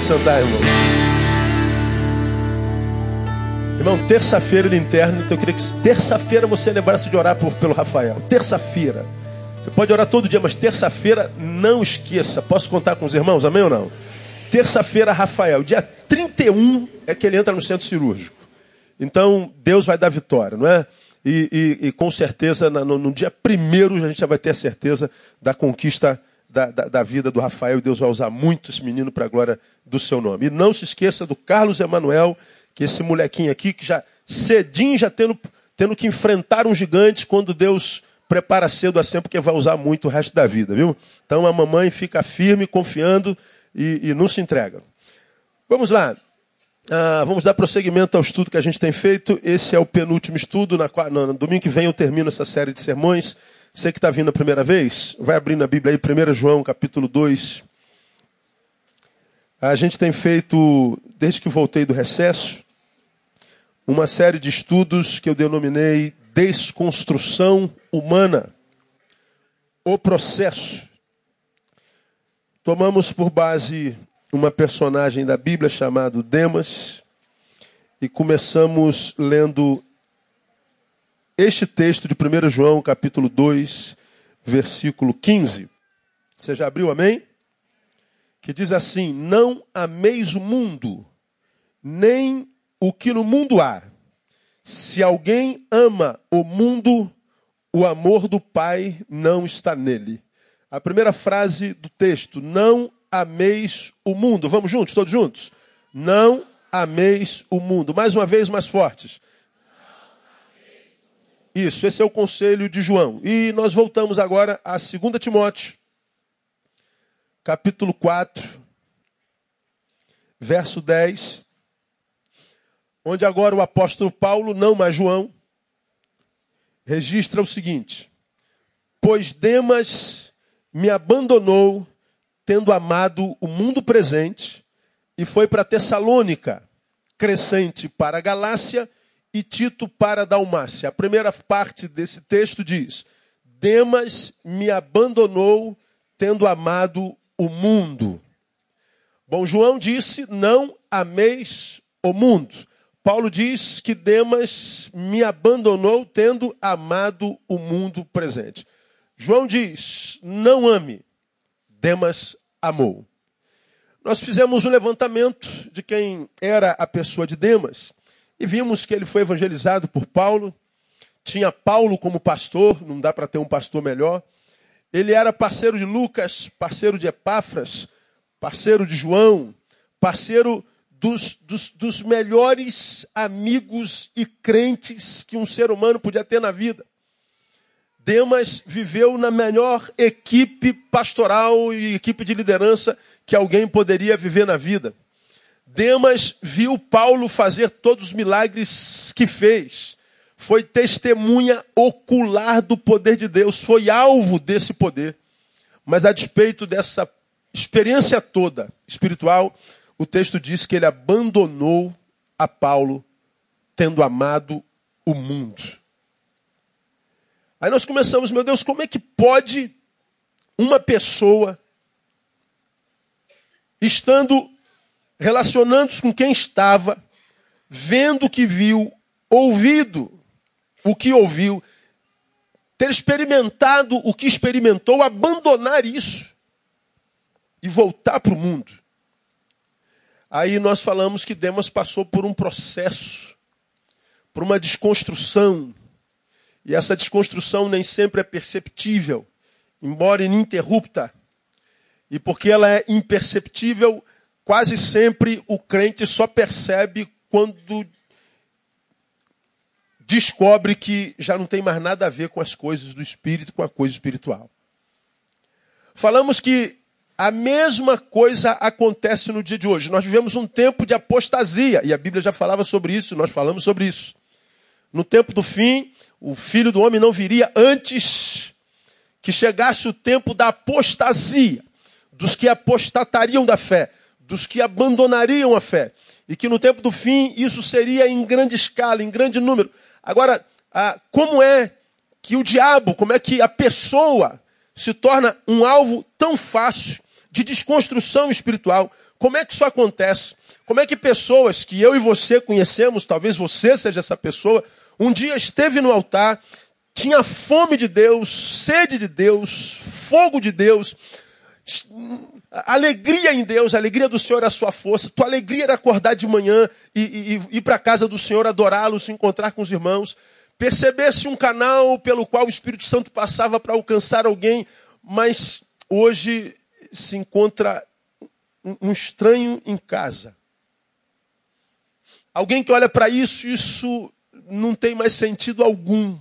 Pode sentar, irmão. Irmão, terça-feira ele interno, então eu queria que terça-feira você lembrasse de orar por, pelo Rafael. Terça-feira. Você pode orar todo dia, mas terça-feira não esqueça. Posso contar com os irmãos, amém ou não? Terça-feira, Rafael. Dia 31 é que ele entra no centro cirúrgico. Então, Deus vai dar vitória, não é? E, e, e com certeza, no, no, dia primeiro, a gente já vai ter a certeza da conquista da, da, da vida do Rafael. E Deus vai usar muito esse menino para a glória do seu nome. E não se esqueça do Carlos Emanuel, que esse molequinho aqui, que já cedinho, já tendo, tendo que enfrentar um gigante, quando Deus prepara cedo assim, porque vai usar muito o resto da vida, viu? Então a mamãe fica firme, confiando e, e não se entrega. Vamos lá. Ah, vamos dar prosseguimento ao estudo que a gente tem feito. Esse é o penúltimo estudo. Na, no domingo que vem eu termino essa série de sermões. Você que está vindo a primeira vez, vai abrindo a Bíblia aí, 1 João capítulo 2. A gente tem feito, desde que voltei do recesso, uma série de estudos que eu denominei Desconstrução Humana. O processo. Tomamos por base uma personagem da Bíblia chamado Demas e começamos lendo este texto de 1 João, capítulo 2, versículo 15. Você já abriu, amém? Que diz assim: Não ameis o mundo, nem o que no mundo há. Se alguém ama o mundo, o amor do Pai não está nele. A primeira frase do texto: Não ameis o mundo. Vamos juntos, todos juntos? Não ameis o mundo. Mais uma vez, mais fortes. Isso, esse é o conselho de João. E nós voltamos agora a 2 Timóteo, capítulo 4, verso 10, onde agora o apóstolo Paulo, não mais João, registra o seguinte: Pois Demas me abandonou tendo amado o mundo presente, e foi para Tessalônica, Crescente para a Galácia e Tito para Dalmácia. A primeira parte desse texto diz: Demas me abandonou tendo amado o mundo. Bom, João disse: Não ameis o mundo. Paulo diz que Demas me abandonou tendo amado o mundo presente. João diz: Não ame. Demas amou. Nós fizemos um levantamento de quem era a pessoa de Demas e vimos que ele foi evangelizado por Paulo. Tinha Paulo como pastor, não dá para ter um pastor melhor. Ele era parceiro de Lucas, parceiro de Epáfras, parceiro de João, parceiro dos, dos, dos melhores amigos e crentes que um ser humano podia ter na vida. Demas viveu na melhor equipe pastoral e equipe de liderança que alguém poderia viver na vida. Demas viu Paulo fazer todos os milagres que fez. Foi testemunha ocular do poder de Deus, foi alvo desse poder. Mas a despeito dessa experiência toda espiritual, o texto diz que ele abandonou a Paulo, tendo amado o mundo. Aí nós começamos, meu Deus, como é que pode uma pessoa, estando relacionando-se com quem estava, vendo o que viu, ouvido o que ouviu, ter experimentado o que experimentou, abandonar isso e voltar para o mundo. Aí nós falamos que Demas passou por um processo, por uma desconstrução, e essa desconstrução nem sempre é perceptível, embora ininterrupta. E porque ela é imperceptível, quase sempre o crente só percebe quando descobre que já não tem mais nada a ver com as coisas do espírito, com a coisa espiritual. Falamos que a mesma coisa acontece no dia de hoje. Nós vivemos um tempo de apostasia, e a Bíblia já falava sobre isso, nós falamos sobre isso. No tempo do fim, o filho do homem não viria antes que chegasse o tempo da apostasia, dos que apostatariam da fé, dos que abandonariam a fé. E que no tempo do fim isso seria em grande escala, em grande número. Agora, como é que o diabo, como é que a pessoa se torna um alvo tão fácil de desconstrução espiritual. Como é que isso acontece? Como é que pessoas que eu e você conhecemos, talvez você seja essa pessoa, um dia esteve no altar, tinha fome de Deus, sede de Deus, fogo de Deus, alegria em Deus, a alegria do Senhor é a sua força. Tua alegria era acordar de manhã e, e, e ir para a casa do Senhor, adorá-lo, se encontrar com os irmãos. Percebesse um canal pelo qual o Espírito Santo passava para alcançar alguém, mas hoje se encontra um estranho em casa. Alguém que olha para isso, isso não tem mais sentido algum.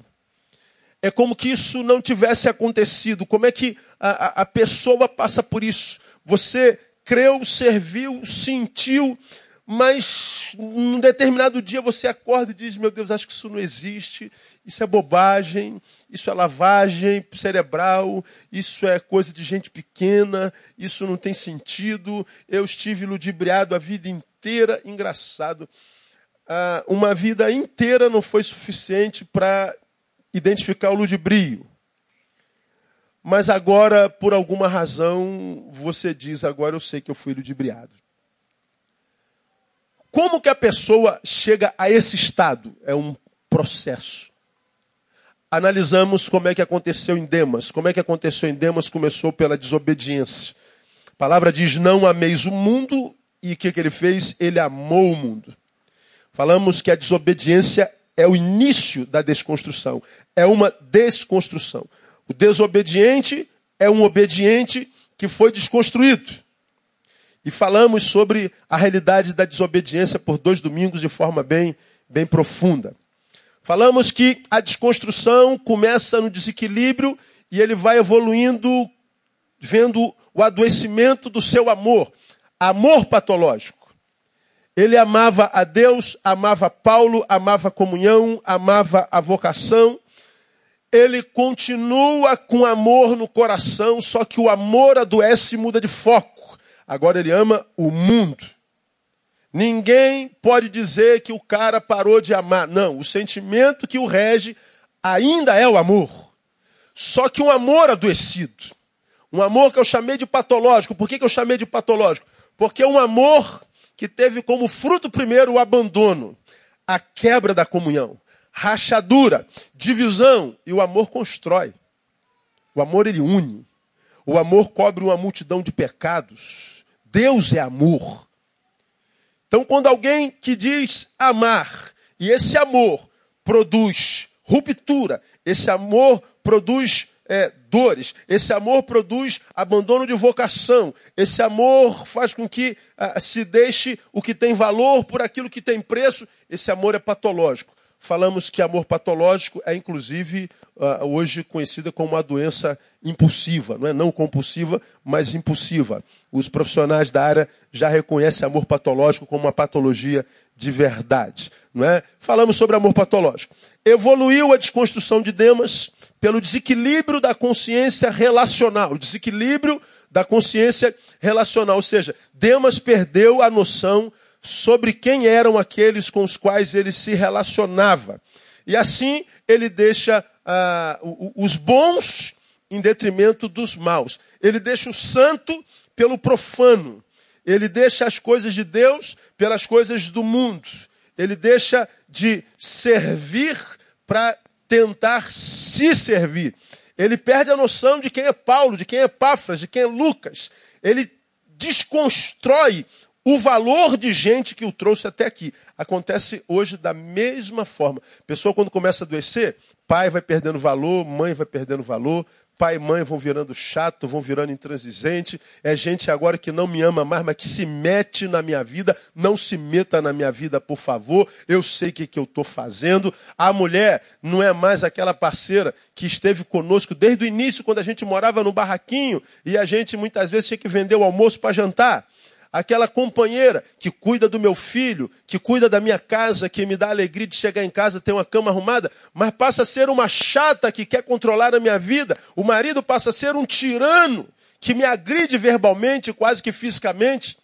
É como que isso não tivesse acontecido. Como é que a, a, pessoa passa por isso? Você creu, serviu, sentiu, mas num determinado dia você acorda e diz: Meu Deus, acho que isso não existe, isso é bobagem, isso é lavagem cerebral, isso é coisa de gente pequena, isso não tem sentido. Eu estive ludibriado a vida inteira. Engraçado. Ah, uma vida inteira não foi suficiente para identificar o ludibrio. Mas agora, por alguma razão, você diz: agora eu sei que eu fui ludibriado. Como que a pessoa chega a esse estado? É um processo. Analisamos como é que aconteceu em Demas. Como é que aconteceu em Demas? Começou pela desobediência. A palavra diz: não ameis o mundo. E o que, que ele fez? Ele amou o mundo. Falamos que a desobediência é o início da desconstrução. É uma desconstrução. O desobediente é um obediente que foi desconstruído. E falamos sobre a realidade da desobediência por dois domingos de forma bem, bem profunda. Falamos que a desconstrução começa no desequilíbrio e ele vai evoluindo, vendo o adoecimento do seu amor. Amor patológico. Ele amava a Deus, amava Paulo, amava a comunhão, amava a vocação. Ele continua com amor no coração, só que o amor adoece e muda de foco. Agora ele ama o mundo. Ninguém pode dizer que o cara parou de amar. Não, o sentimento que o rege ainda é o amor. Só que um amor adoecido. Um amor que eu chamei de patológico. Por que, que eu chamei de patológico? Porque um amor que teve como fruto primeiro o abandono, a quebra da comunhão, rachadura, divisão, e o amor constrói. O amor ele une. O amor cobre uma multidão de pecados. Deus é amor. Então, quando alguém que diz amar, e esse amor produz ruptura, esse amor produz é, dores. Esse amor produz abandono de vocação. Esse amor faz com que ah, se deixe o que tem valor por aquilo que tem preço. Esse amor é patológico. Falamos que amor patológico é, inclusive, ah, hoje conhecida como uma doença impulsiva. Não é não compulsiva, mas impulsiva. Os profissionais da área já reconhecem amor patológico como uma patologia de verdade. Não é? Falamos sobre amor patológico. Evoluiu a desconstrução de Demas pelo desequilíbrio da consciência relacional, o desequilíbrio da consciência relacional, ou seja, Demas perdeu a noção sobre quem eram aqueles com os quais ele se relacionava. E assim ele deixa uh, os bons em detrimento dos maus. Ele deixa o santo pelo profano. Ele deixa as coisas de Deus pelas coisas do mundo. Ele deixa de servir para tentar se servir. Ele perde a noção de quem é Paulo, de quem é Epáfras, de quem é Lucas. Ele desconstrói o valor de gente que o trouxe até aqui. Acontece hoje da mesma forma. Pessoa, quando começa a adoecer, pai vai perdendo valor, mãe vai perdendo valor, pai e mãe vão virando chato, vão virando intransigente. É gente agora que não me ama mais, mas que se mete na minha vida. Não se meta na minha vida, por favor. Eu sei o que, que eu estou fazendo. A mulher não é mais aquela parceira que esteve conosco desde o início, quando a gente morava no barraquinho e a gente muitas vezes tinha que vender o almoço para jantar aquela companheira que cuida do meu filho, que cuida da minha casa, que me dá alegria de chegar em casa, ter uma cama arrumada, mas passa a ser uma chata que quer controlar a minha vida. O marido passa a ser um tirano que me agride verbalmente, quase que fisicamente.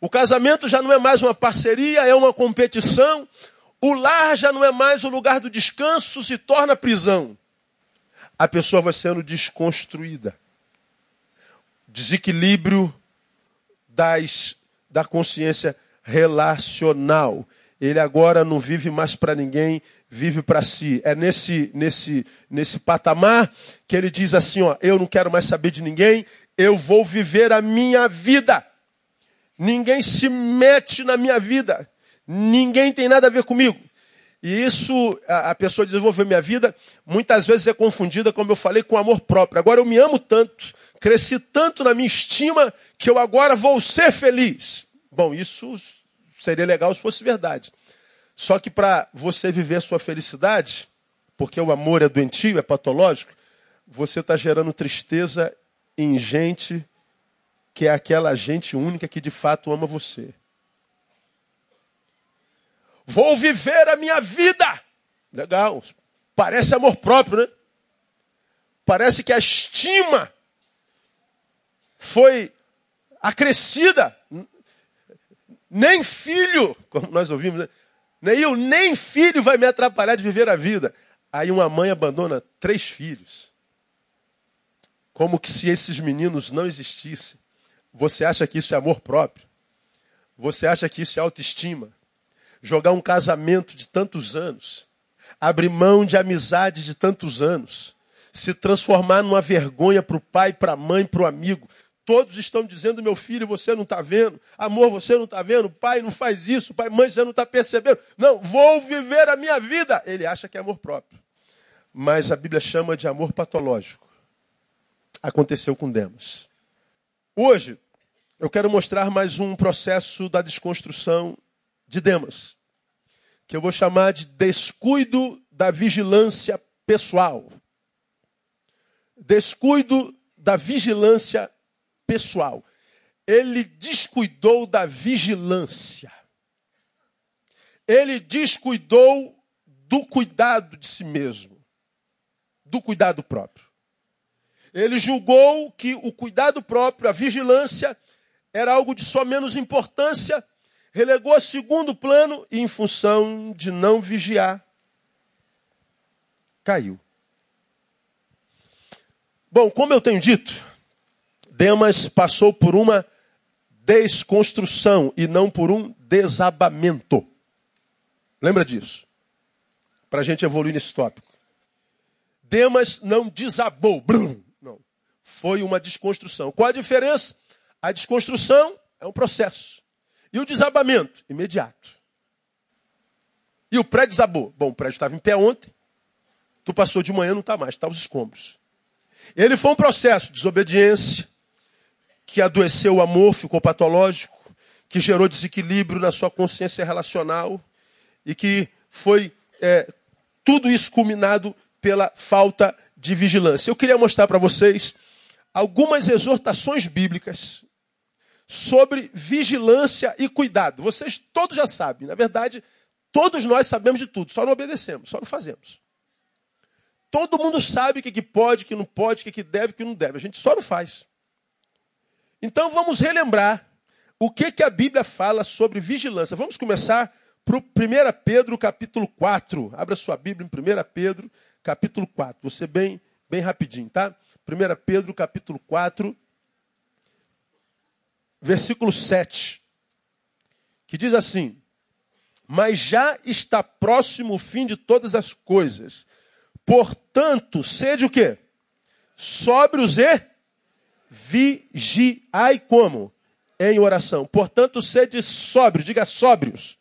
O casamento já não é mais uma parceria, é uma competição. O lar já não é mais o lugar do descanso, se torna prisão. A pessoa vai sendo desconstruída. Desequilíbrio das, da consciência relacional. Ele agora não vive mais para ninguém, vive para si. É nesse, nesse, nesse patamar que ele diz assim: ó, eu não quero mais saber de ninguém, eu vou viver a minha vida. Ninguém se mete na minha vida. Ninguém tem nada a ver comigo. E isso, a, pessoa desenvolver minha vida, muitas vezes é confundida, como eu falei, com amor próprio. Agora eu me amo tanto, cresci tanto na minha estima, que eu agora vou ser feliz. Bom, isso seria legal se fosse verdade. Só que para você viver a sua felicidade, porque o amor é doentio, é patológico, você está gerando tristeza em gente que é aquela gente única que de fato ama você. Vou viver a minha vida. Legal. Parece amor próprio, né? Parece que a estima foi acrescida. Nem filho, como nós ouvimos, né? nem eu, nem filho vai me atrapalhar de viver a vida. Aí uma mãe abandona três filhos. Como que se esses meninos não existissem. Você acha que isso é amor próprio? Você acha que isso é autoestima? jogar um casamento de tantos anos, abrir mão de amizade de tantos anos, se transformar numa vergonha para o pai, para a mãe, para o amigo. Todos estão dizendo, meu filho, você não está vendo. Amor, você não está vendo. Pai, não faz isso. Pai, mãe, você não está percebendo. Não, vou viver a minha vida. Ele acha que é amor próprio. Mas a Bíblia chama de amor patológico. Aconteceu com Demas. Hoje, eu quero mostrar mais um processo da desconstrução de Demas, que eu vou chamar de descuido da vigilância pessoal. Descuido da vigilância pessoal. Ele descuidou da vigilância. Ele descuidou do cuidado de si mesmo, do cuidado próprio. Ele julgou que o cuidado próprio, a vigilância, era algo de só menos importância relegou a segundo plano e, em função de não vigiar, caiu. Bom, como eu tenho dito, Demas passou por uma desconstrução e não por um desabamento. Lembra disso? Para a gente evoluir nesse tópico. Demas não desabou. Brum, não. Foi uma desconstrução. Qual a diferença? A desconstrução é um processo. E o desabamento? Imediato. E o prédio desabou. Bom, o prédio estava em pé ontem. Tu passou de manhã, não está mais, está os escombros. Ele foi um processo de desobediência, que adoeceu o amor, ficou patológico, que gerou desequilíbrio na sua consciência relacional e que foi é, tudo isso culminado pela falta de vigilância. Eu queria mostrar para vocês algumas exortações bíblicas sobre vigilância e cuidado. Vocês todos já sabem, na verdade, todos nós sabemos de tudo, só não obedecemos, só não fazemos. Todo mundo sabe o que, pode, o que não pode, o que, que deve, o que não deve. A gente só não faz. Então vamos relembrar o que, que a Bíblia fala sobre vigilância. Vamos começar para o 1 Pedro capítulo 4. Abra sua Bíblia em 1 Pedro capítulo 4. Você bem, bem rapidinho, tá? 1 Pedro capítulo 4 versículo 7, que diz assim: Mas já está próximo o fim de todas as coisas. Portanto, sede o quê? Sóbrios e vigiai como? Em oração. Portanto, sede sóbrios, diga sóbrios.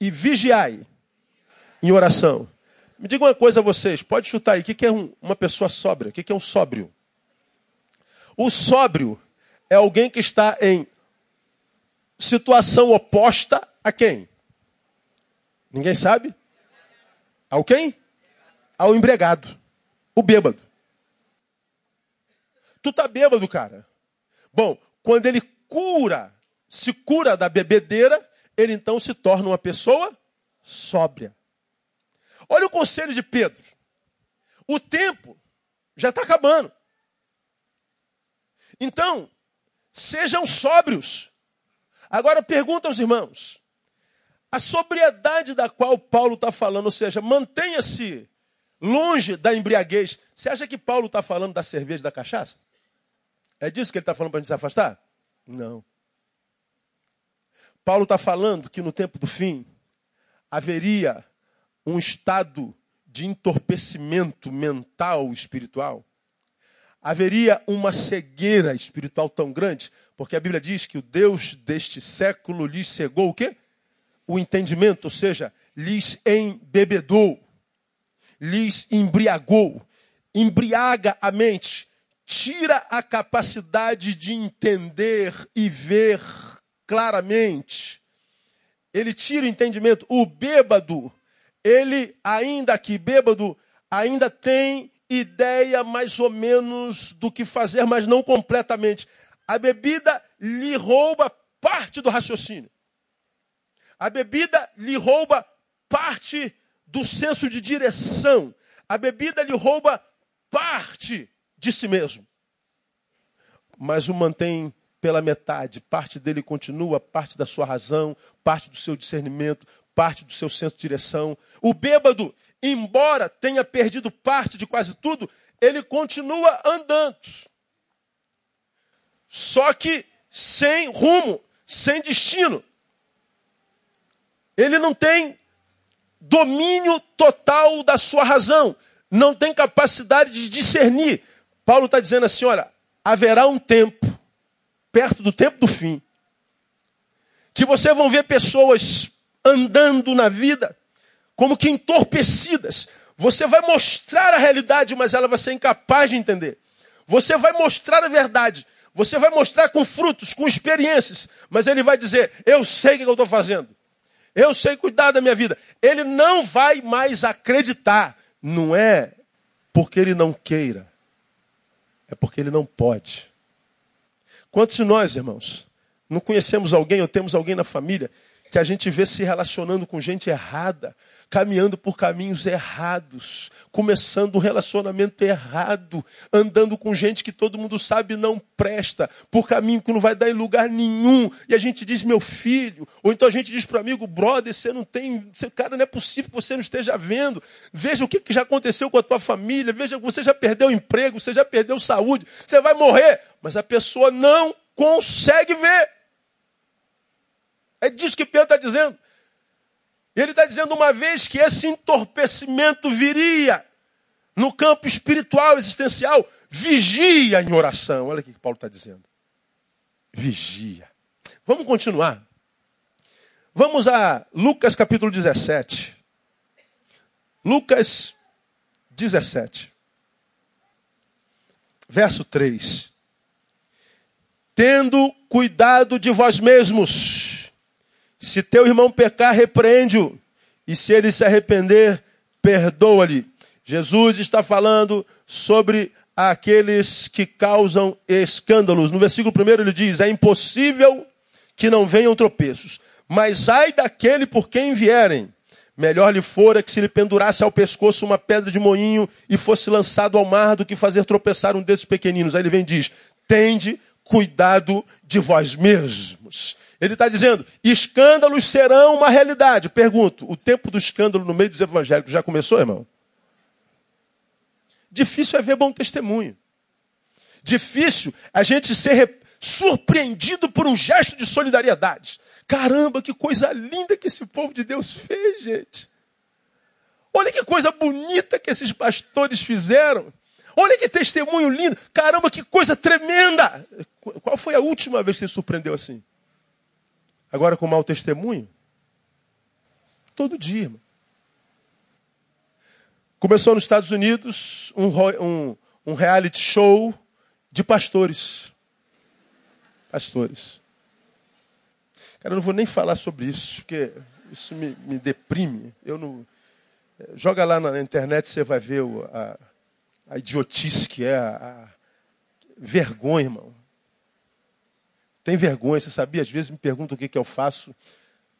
E vigiai em oração. Me diga uma coisa a vocês, pode chutar aí, o que é uma pessoa sóbria? O que é um sóbrio? O sóbrio é alguém que está em situação oposta a quem? Ninguém sabe? Ao quem? Ao embregado. O bêbado. Tu tá bêbado, cara. Bom, quando ele cura, se cura da bebedeira, ele então se torna uma pessoa sóbria. Olha o conselho de Pedro. O tempo já está acabando. Então, Sejam sóbrios. Agora pergunta aos irmãos: a sobriedade da qual Paulo está falando, ou seja, mantenha-se longe da embriaguez. Você acha que Paulo está falando da cerveja e da cachaça? É disso que ele está falando para a gente se afastar? Não. Paulo está falando que no tempo do fim haveria um estado de entorpecimento mental, espiritual. Haveria uma cegueira espiritual tão grande, porque a Bíblia diz que o Deus deste século lhes cegou o quê? O entendimento, ou seja, lhes embebedou, lhes embriagou, embriaga a mente, tira a capacidade de entender e ver claramente. Ele tira o entendimento. O bêbado, ele ainda que bêbado, ainda tem ideia mais ou menos do que fazer, mas não completamente. A bebida lhe rouba parte do raciocínio. A bebida lhe rouba parte do senso de direção. A bebida lhe rouba parte de si mesmo. Mas o mantém pela metade. Parte dele continua, parte da sua razão, parte do seu discernimento, parte do seu senso de direção. O bêbado, embora tenha perdido parte de quase tudo, ele continua andando. Só que sem rumo, sem destino. Ele não tem domínio total da sua razão, não tem capacidade de discernir. Paulo está dizendo assim: olha, haverá um tempo, perto do tempo do fim, que vocês vão ver pessoas andando na vida como que entorpecidas. Você vai mostrar a realidade, mas ela vai ser incapaz de entender. Você vai mostrar a verdade. Você vai mostrar com frutos, com experiências. Mas ele vai dizer: Eu sei o que eu estou fazendo. Eu sei cuidar da minha vida. Ele não vai mais acreditar. Não é porque ele não queira, é porque ele não pode. Quantos de nós, irmãos, não conhecemos alguém ou temos alguém na família que a gente vê se relacionando com gente errada, caminhando por caminhos errados, começando um relacionamento errado, andando com gente que todo mundo sabe não presta, por caminho que não vai dar em lugar nenhum. E a gente diz, meu filho, ou então a gente diz para o amigo, brother, você não tem, você, cara, não é possível que você não esteja vendo. Veja o que, que já aconteceu com a tua família, veja que você já perdeu emprego, você já perdeu saúde, você vai morrer. Mas a pessoa não consegue ver. É disso que Pedro está dizendo. Ele está dizendo uma vez que esse entorpecimento viria no campo espiritual, existencial, vigia em oração. Olha o que Paulo está dizendo. Vigia. Vamos continuar. Vamos a Lucas capítulo 17. Lucas 17. Verso 3. Tendo cuidado de vós mesmos se teu irmão pecar, repreende-o. E se ele se arrepender, perdoa-lhe. Jesus está falando sobre aqueles que causam escândalos. No versículo 1 ele diz: É impossível que não venham tropeços, mas ai daquele por quem vierem. Melhor lhe fora que se lhe pendurasse ao pescoço uma pedra de moinho e fosse lançado ao mar do que fazer tropeçar um desses pequeninos. Aí ele vem e diz: Tende cuidado de vós mesmos. Ele está dizendo: escândalos serão uma realidade. Pergunto: o tempo do escândalo no meio dos evangélicos já começou, irmão? Difícil é ver bom testemunho. Difícil a gente ser surpreendido por um gesto de solidariedade. Caramba, que coisa linda que esse povo de Deus fez, gente. Olha que coisa bonita que esses pastores fizeram. Olha que testemunho lindo. Caramba, que coisa tremenda. Qual foi a última vez que você surpreendeu assim? Agora com mau testemunho? Todo dia. Irmão. Começou nos Estados Unidos um, um, um reality show de pastores. Pastores. Cara, eu não vou nem falar sobre isso, porque isso me, me deprime. Eu não. Joga lá na internet, você vai ver a, a idiotice que é, a, a vergonha, irmão. Tem vergonha, você sabia? Às vezes me perguntam o que, que eu faço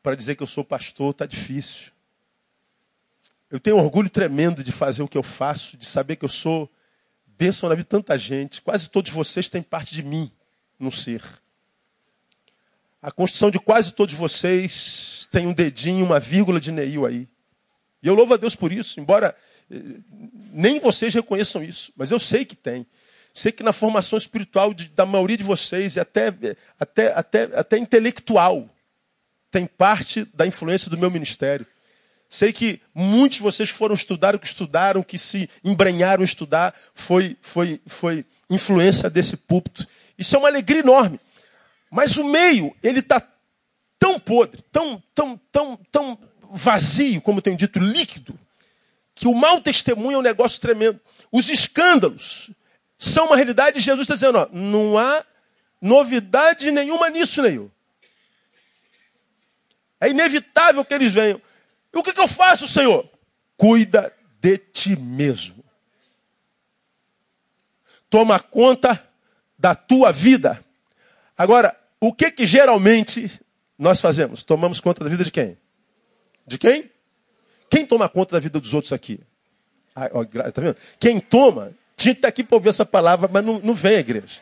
para dizer que eu sou pastor, está difícil. Eu tenho um orgulho tremendo de fazer o que eu faço, de saber que eu sou bênção na vida de tanta gente. Quase todos vocês têm parte de mim no ser. A construção de quase todos vocês tem um dedinho, uma vírgula de Neil aí. E eu louvo a Deus por isso, embora eh, nem vocês reconheçam isso, mas eu sei que tem. Sei que na formação espiritual de, da maioria de vocês, e até, até, até, até intelectual, tem parte da influência do meu ministério. Sei que muitos de vocês foram estudar o que estudaram, que se embrenharam a estudar, foi, foi, foi influência desse púlpito. Isso é uma alegria enorme. Mas o meio, ele está tão podre, tão, tão, tão, tão vazio, como tenho dito, líquido, que o mau testemunho é um negócio tremendo. Os escândalos são uma realidade Jesus está dizendo, ó, não há novidade nenhuma nisso, Neil. É inevitável que eles venham. E o que, que eu faço, Senhor? Cuida de ti mesmo. Toma conta da tua vida. Agora, o que que geralmente nós fazemos? Tomamos conta da vida de quem? De quem? Quem toma conta da vida dos outros aqui? Ah, ó, tá vendo? Quem toma, tinha que estar aqui para ouvir essa palavra, mas não, não vem igreja.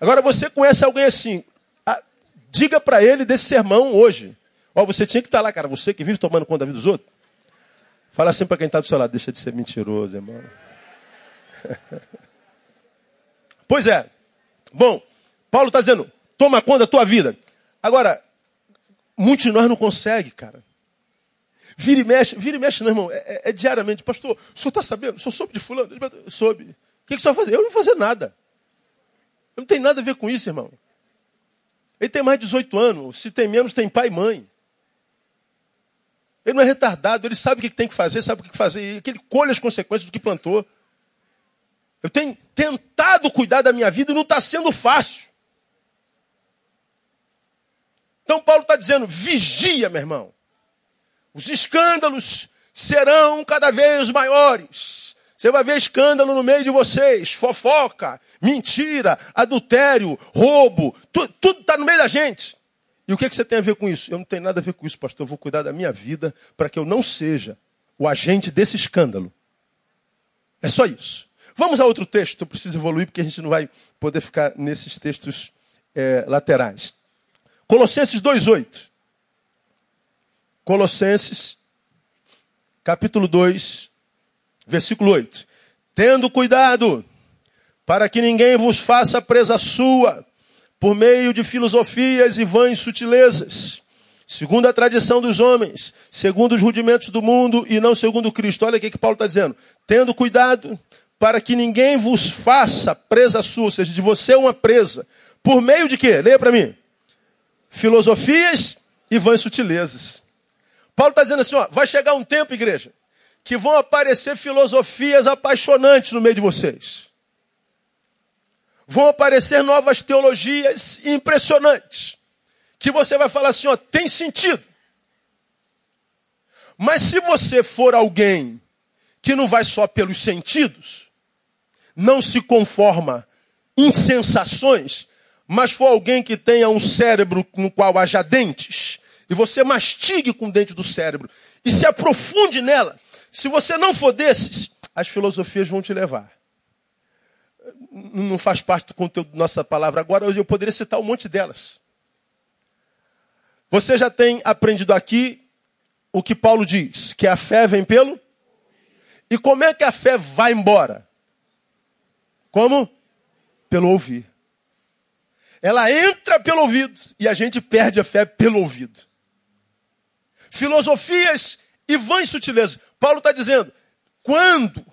Agora você conhece alguém assim, ah, diga para ele desse sermão hoje. Ó, você tinha que estar lá, cara, você que vive tomando conta da vida dos outros. Fala assim para quem está do seu lado, deixa de ser mentiroso, irmão. pois é. Bom, Paulo está dizendo, toma conta da tua vida. Agora, muitos de nós não conseguem, cara. Vira e mexe, vira e mexe, não, irmão. É, é, é diariamente. Pastor, o senhor está sabendo? O senhor soube de fulano? Soube. O que, que o senhor vai fazer? Eu não vou fazer nada. Eu não tem nada a ver com isso, irmão. Ele tem mais de 18 anos. Se tem menos, tem pai e mãe. Ele não é retardado, ele sabe o que tem que fazer, sabe o que fazer, e ele colhe as consequências do que plantou. Eu tenho tentado cuidar da minha vida e não está sendo fácil. Então Paulo está dizendo, vigia, meu irmão. Os escândalos serão cada vez maiores. Você vai ver escândalo no meio de vocês, fofoca, mentira, adultério, roubo, tu, tudo está no meio da gente. E o que, que você tem a ver com isso? Eu não tenho nada a ver com isso, pastor. Eu vou cuidar da minha vida para que eu não seja o agente desse escândalo. É só isso. Vamos a outro texto. Eu preciso evoluir porque a gente não vai poder ficar nesses textos é, laterais. Colossenses 2,8. Colossenses, capítulo 2, versículo 8. Tendo cuidado para que ninguém vos faça presa sua por meio de filosofias e vãs sutilezas, segundo a tradição dos homens, segundo os rudimentos do mundo e não segundo Cristo. Olha o que Paulo está dizendo. Tendo cuidado para que ninguém vos faça presa sua, ou seja, de você uma presa. Por meio de quê? Leia para mim. Filosofias e vãs sutilezas. Paulo está dizendo assim, ó, vai chegar um tempo, igreja, que vão aparecer filosofias apaixonantes no meio de vocês vão aparecer novas teologias impressionantes. Que você vai falar assim, ó, tem sentido. Mas se você for alguém que não vai só pelos sentidos, não se conforma em sensações, mas for alguém que tenha um cérebro no qual haja dentes, e você mastigue com o dente do cérebro e se aprofunde nela, se você não for desses, as filosofias vão te levar não faz parte do conteúdo da nossa palavra agora, hoje eu poderia citar um monte delas. Você já tem aprendido aqui o que Paulo diz, que a fé vem pelo? E como é que a fé vai embora? Como? Pelo ouvir. Ela entra pelo ouvido e a gente perde a fé pelo ouvido. Filosofias e vãs sutilezas. Paulo está dizendo, quando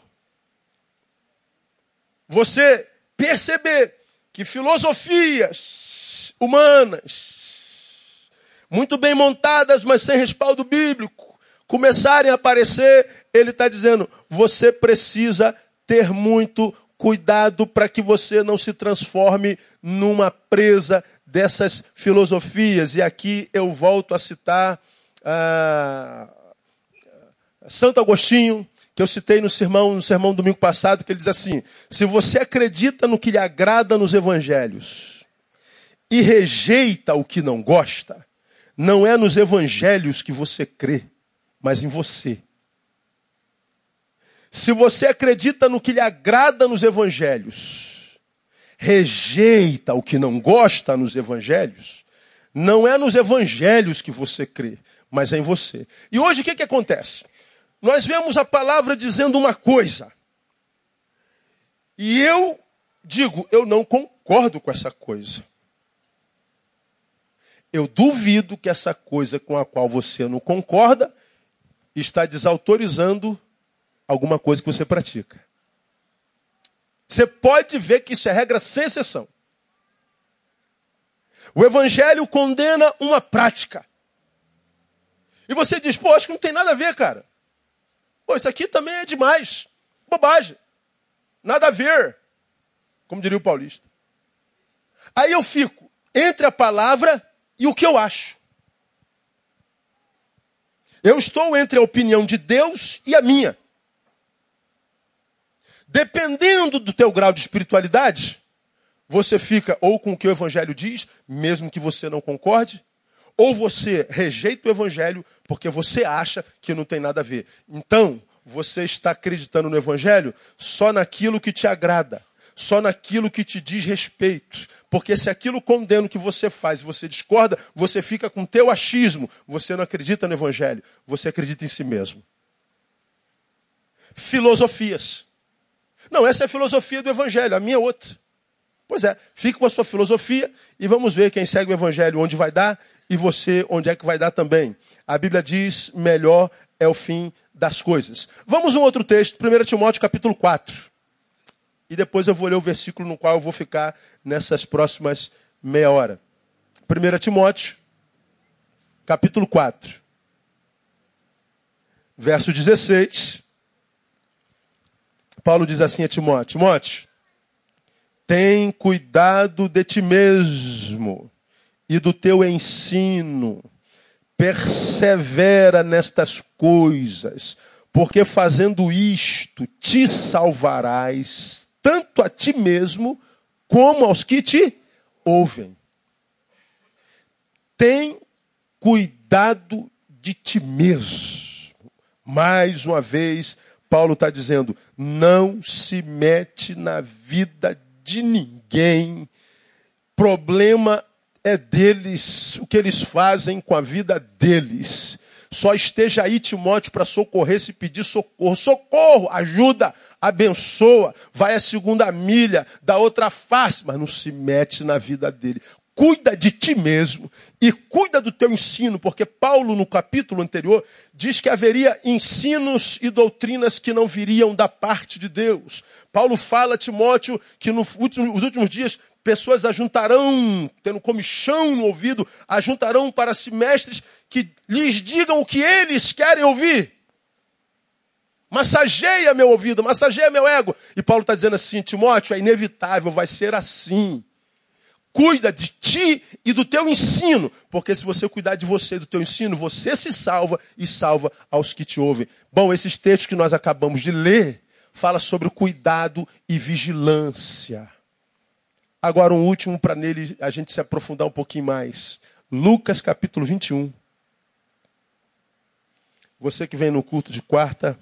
você perceber que filosofias humanas, muito bem montadas, mas sem respaldo bíblico, começarem a aparecer, ele está dizendo: você precisa ter muito cuidado para que você não se transforme numa presa dessas filosofias. E aqui eu volto a citar ah, Santo Agostinho, que eu citei no sermão, no sermão do domingo passado, que ele diz assim: se você acredita no que lhe agrada nos evangelhos e rejeita o que não gosta, não é nos evangelhos que você crê, mas em você. Se você acredita no que lhe agrada nos evangelhos, rejeita o que não gosta nos evangelhos, não é nos evangelhos que você crê, mas é em você. E hoje o que, que acontece? nós vemos a palavra dizendo uma coisa. E eu digo, eu não concordo com essa coisa. eu duvido que essa coisa com a qual você não concorda está desautorizando alguma coisa que você pratica. Você pode ver que isso é regra sem exceção. O Evangelho condena uma prática. E você diz, pô, acho que não tem nada a ver, cara. Pô, isso aqui também é demais. Bobagem. Nada a ver. Como diria o paulista. Aí eu fico entre a palavra e o que eu acho. Eu estou entre a opinião de Deus e a minha. Dependendo do teu grau de espiritualidade, você fica ou com o que o Evangelho diz, mesmo que você não concorde, ou você rejeita o Evangelho porque você acha que não tem nada a ver. Então, você está acreditando no Evangelho só naquilo que te agrada, só naquilo que te diz respeito. Porque se aquilo condena o que você faz e você discorda, você fica com teu achismo. Você não acredita no Evangelho, você acredita em si mesmo. Filosofias. Não, essa é a filosofia do Evangelho, a minha é outra. Pois é, fique com a sua filosofia e vamos ver quem segue o Evangelho onde vai dar e você onde é que vai dar também. A Bíblia diz: melhor é o fim das coisas. Vamos um outro texto, 1 Timóteo capítulo 4. E depois eu vou ler o versículo no qual eu vou ficar nessas próximas meia hora. 1 Timóteo, capítulo 4, verso 16. Paulo diz assim a Timóteo: Timóteo, tem cuidado de ti mesmo e do teu ensino. Persevera nestas coisas, porque fazendo isto te salvarás, tanto a ti mesmo como aos que te ouvem. Tem cuidado de ti mesmo. Mais uma vez, Paulo está dizendo: não se mete na vida de ninguém. Problema é deles, o que eles fazem com a vida deles. Só esteja aí, Timóteo, para socorrer se pedir socorro. Socorro, ajuda, abençoa, vai a segunda milha, da outra face, mas não se mete na vida dele cuida de ti mesmo e cuida do teu ensino, porque Paulo, no capítulo anterior, diz que haveria ensinos e doutrinas que não viriam da parte de Deus. Paulo fala a Timóteo que nos últimos, dias pessoas ajuntarão, tendo comichão no ouvido, ajuntarão para si mestres que lhes digam o que eles querem ouvir. Massageia meu ouvido, massageia meu ego. E Paulo está dizendo assim, Timóteo, é inevitável, vai ser assim cuida de ti e do teu ensino, porque se você cuidar de você e do teu ensino, você se salva e salva aos que te ouvem. Bom, esses textos que nós acabamos de ler fala sobre o cuidado e vigilância. Agora um último para nele a gente se aprofundar um pouquinho mais. Lucas capítulo 21. Você que vem no culto de quarta,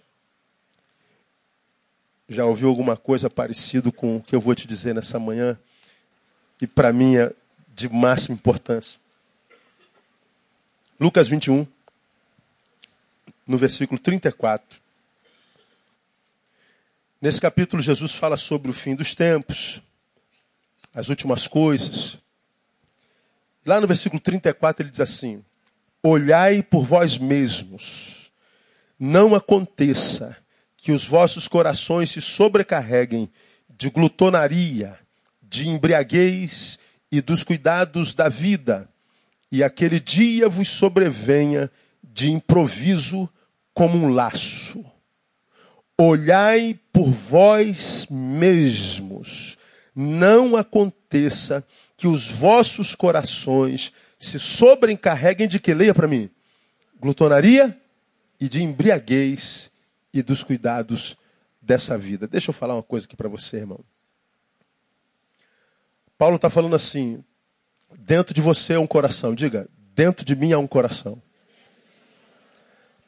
já ouviu alguma coisa parecida com o que eu vou te dizer nessa manhã? E para mim é de máxima importância. Lucas 21, no versículo 34. Nesse capítulo, Jesus fala sobre o fim dos tempos, as últimas coisas. Lá no versículo 34 ele diz assim: Olhai por vós mesmos, não aconteça que os vossos corações se sobrecarreguem de glutonaria de embriaguez e dos cuidados da vida, e aquele dia vos sobrevenha de improviso como um laço. Olhai por vós mesmos, não aconteça que os vossos corações se sobrecarreguem de que leia para mim, glutonaria e de embriaguez e dos cuidados dessa vida. Deixa eu falar uma coisa aqui para você, irmão. Paulo está falando assim: dentro de você é um coração. Diga, dentro de mim há um coração.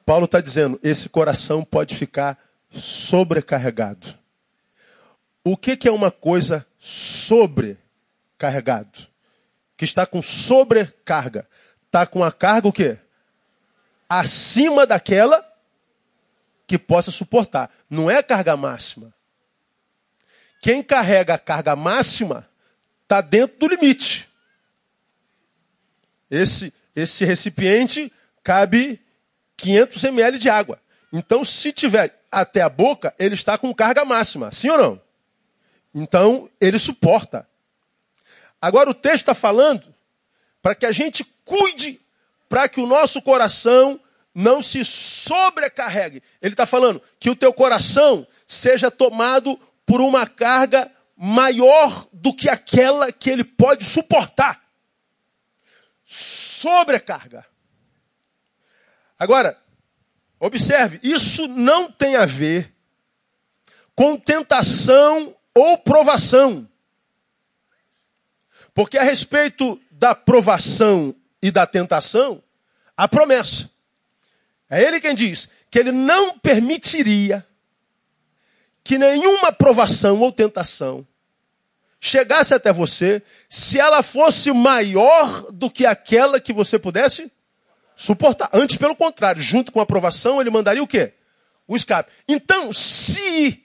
Paulo está dizendo: esse coração pode ficar sobrecarregado. O que, que é uma coisa sobrecarregado? Que está com sobrecarga. Está com a carga o quê? Acima daquela que possa suportar. Não é carga máxima. Quem carrega a carga máxima está dentro do limite. Esse, esse recipiente cabe 500 ml de água. Então, se tiver até a boca, ele está com carga máxima. Sim ou não? Então, ele suporta. Agora, o texto está falando para que a gente cuide para que o nosso coração não se sobrecarregue. Ele está falando que o teu coração seja tomado por uma carga maior do que aquela que ele pode suportar. Sobrecarga. Agora, observe, isso não tem a ver com tentação ou provação. Porque a respeito da provação e da tentação, a promessa. É ele quem diz que ele não permitiria que nenhuma provação ou tentação chegasse até você se ela fosse maior do que aquela que você pudesse suportar. Antes, pelo contrário, junto com a aprovação, ele mandaria o quê? O escape. Então, se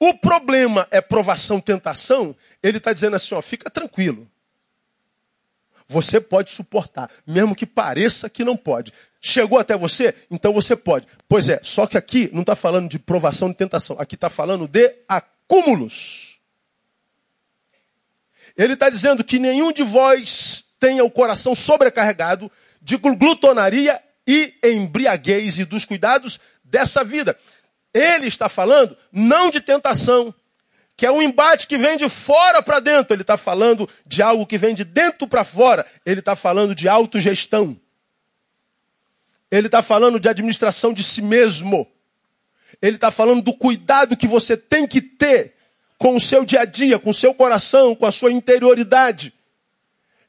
o problema é provação, tentação, ele está dizendo assim, ó, fica tranquilo. Você pode suportar, mesmo que pareça que não pode. Chegou até você? Então você pode. Pois é, só que aqui não está falando de provação e tentação. Aqui está falando de acúmulos. Ele está dizendo que nenhum de vós tenha o coração sobrecarregado de glutonaria e embriaguez e dos cuidados dessa vida. Ele está falando não de tentação, que é um embate que vem de fora para dentro. Ele está falando de algo que vem de dentro para fora. Ele está falando de autogestão. Ele está falando de administração de si mesmo. Ele está falando do cuidado que você tem que ter com o seu dia a dia, com o seu coração, com a sua interioridade.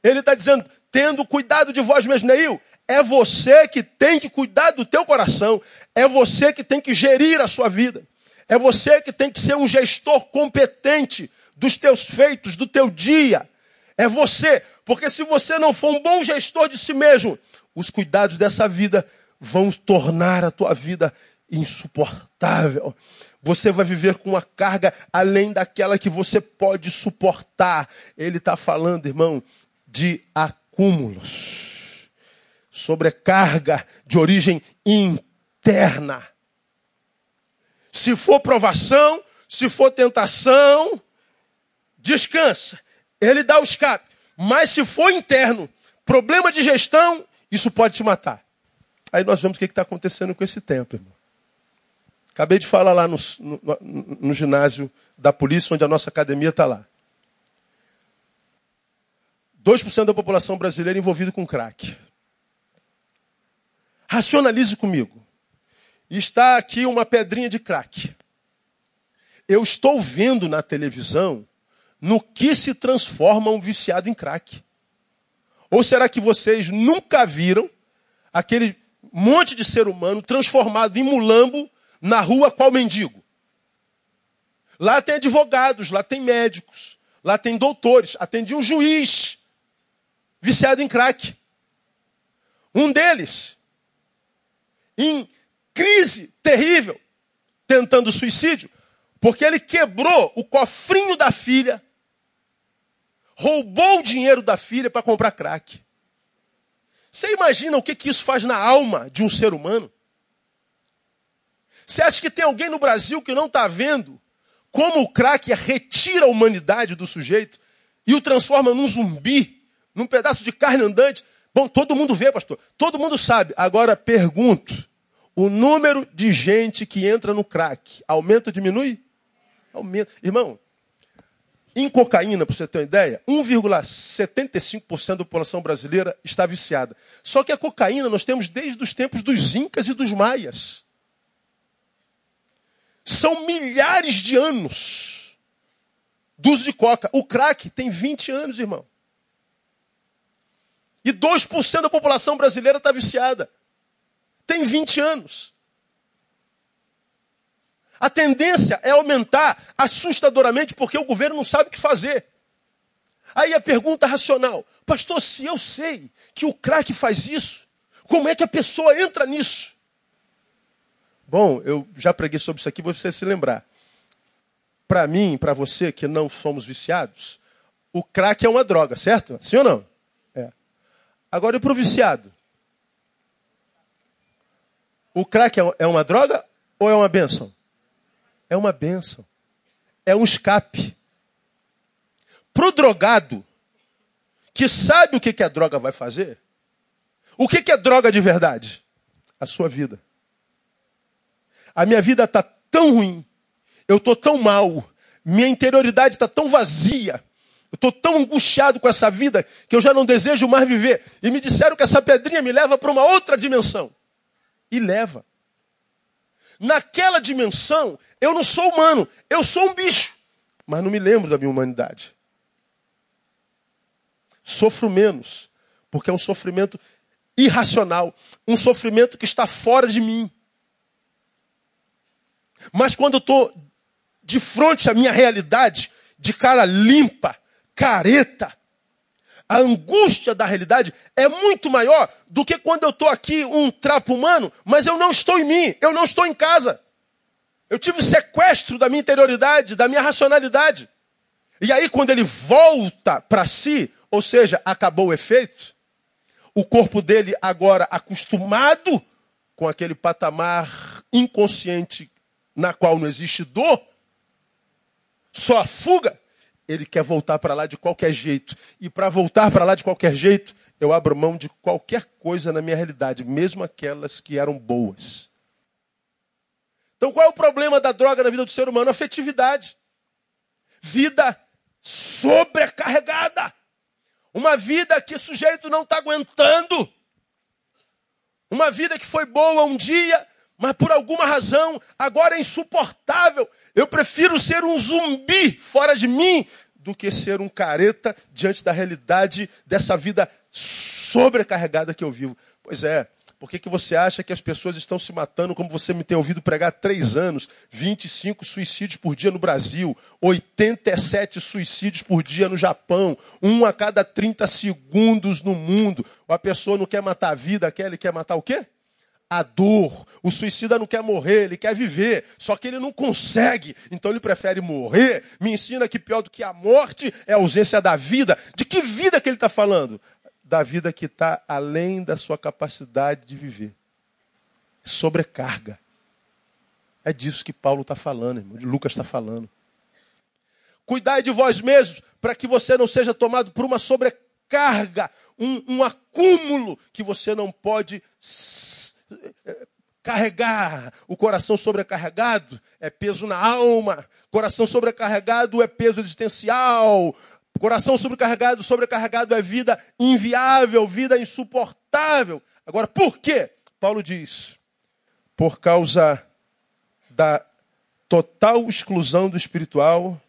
Ele está dizendo, tendo cuidado de vós mesmo, Neil, é você que tem que cuidar do teu coração, é você que tem que gerir a sua vida. É você que tem que ser um gestor competente dos teus feitos, do teu dia. É você. Porque se você não for um bom gestor de si mesmo, os cuidados dessa vida vão tornar a tua vida insuportável. Você vai viver com uma carga além daquela que você pode suportar. Ele está falando, irmão, de acúmulos. Sobrecarga de origem interna. Se for provação, se for tentação, descansa. Ele dá o escape. Mas se for interno, problema de gestão, isso pode te matar. Aí nós vemos o que está acontecendo com esse tempo, irmão. Acabei de falar lá no, no, no ginásio da polícia, onde a nossa academia está lá. 2% da população brasileira envolvida com crack. Racionalize comigo está aqui uma pedrinha de crack. Eu estou vendo na televisão no que se transforma um viciado em crack. Ou será que vocês nunca viram aquele monte de ser humano transformado em mulambo na rua qual mendigo? Lá tem advogados, lá tem médicos, lá tem doutores, atende um juiz viciado em crack. Um deles, em crise terrível, tentando suicídio, porque ele quebrou o cofrinho da filha, roubou o dinheiro da filha para comprar crack. Você imagina o que, que isso faz na alma de um ser humano? Você acha que tem alguém no Brasil que não está vendo como o crack retira a humanidade do sujeito e o transforma num zumbi, num pedaço de carne andante? Bom, todo mundo vê, pastor. Todo mundo sabe. Agora pergunto: o número de gente que entra no crack aumenta ou diminui? Aumenta. Irmão, em cocaína, para você ter uma ideia, 1,75% da população brasileira está viciada. Só que a cocaína nós temos desde os tempos dos incas e dos maias. São milhares de anos do uso de coca. O crack tem 20 anos, irmão. E 2% da população brasileira está viciada tem 20 anos. A tendência é aumentar assustadoramente porque o governo não sabe o que fazer. Aí a pergunta racional: Pastor, se eu sei que o crack faz isso, como é que a pessoa entra nisso? Bom, eu já preguei sobre isso aqui, você se lembrar. Para mim, para você que não somos viciados, o crack é uma droga, certo? Sim ou não? É. Agora, e para o viciado? O crack é, é uma droga ou é uma bênção? É uma bênção. É um escape. Para o drogado, que sabe o que, que a droga vai fazer, o que, que é droga de verdade? A sua vida. A minha vida está tão ruim, eu estou tão mal, minha interioridade está tão vazia, eu estou tão angustiado com essa vida que eu já não desejo mais viver. E me disseram que essa pedrinha me leva para uma outra dimensão. E leva. Naquela dimensão, eu não sou humano, eu sou um bicho. Mas não me lembro da minha humanidade. Sofro menos, porque é um sofrimento irracional, um sofrimento que está fora de mim. Mas quando eu estou de frente à minha realidade, de cara limpa, careta, a angústia da realidade é muito maior do que quando eu estou aqui um trapo humano, mas eu não estou em mim, eu não estou em casa. Eu tive sequestro da minha interioridade, da minha racionalidade. E aí, quando ele volta para si, ou seja, acabou o efeito, o corpo dele agora acostumado com aquele patamar inconsciente na qual não existe dor, só a fuga, ele quer voltar para lá de qualquer jeito. E para voltar para lá de qualquer jeito, eu abro mão de qualquer coisa na minha realidade, mesmo aquelas que eram boas. Então qual é o problema da droga na vida do ser humano? Afetividade. Vida sobrecarregada. Uma vida que o sujeito não está aguentando. Uma vida que foi boa um dia, mas por alguma razão agora é insuportável. Eu prefiro ser um zumbi fora de mim do que ser um careta diante da realidade dessa vida sobrecarregada que eu vivo. Pois é, por que, que você acha que as pessoas estão se matando, como você me tem ouvido pregar há três anos? 25 suicídios por dia no Brasil, 87 suicídios por dia no Japão, um a cada 30 segundos no mundo. A pessoa não quer matar a vida, quer, ele quer matar o quê? A dor. O suicida não quer morrer, ele quer viver. Só que ele não consegue, então ele prefere morrer. Me ensina que pior do que a morte é a ausência da vida. De que vida que ele está falando? da vida que está além da sua capacidade de viver. Sobrecarga. É disso que Paulo está falando, irmão, de Lucas está falando. Cuidai de vós mesmos, para que você não seja tomado por uma sobrecarga, um, um acúmulo que você não pode carregar. O coração sobrecarregado é peso na alma. Coração sobrecarregado é peso existencial. Coração sobrecarregado, sobrecarregado é vida inviável, vida insuportável. Agora, por quê? Paulo diz: por causa da total exclusão do espiritual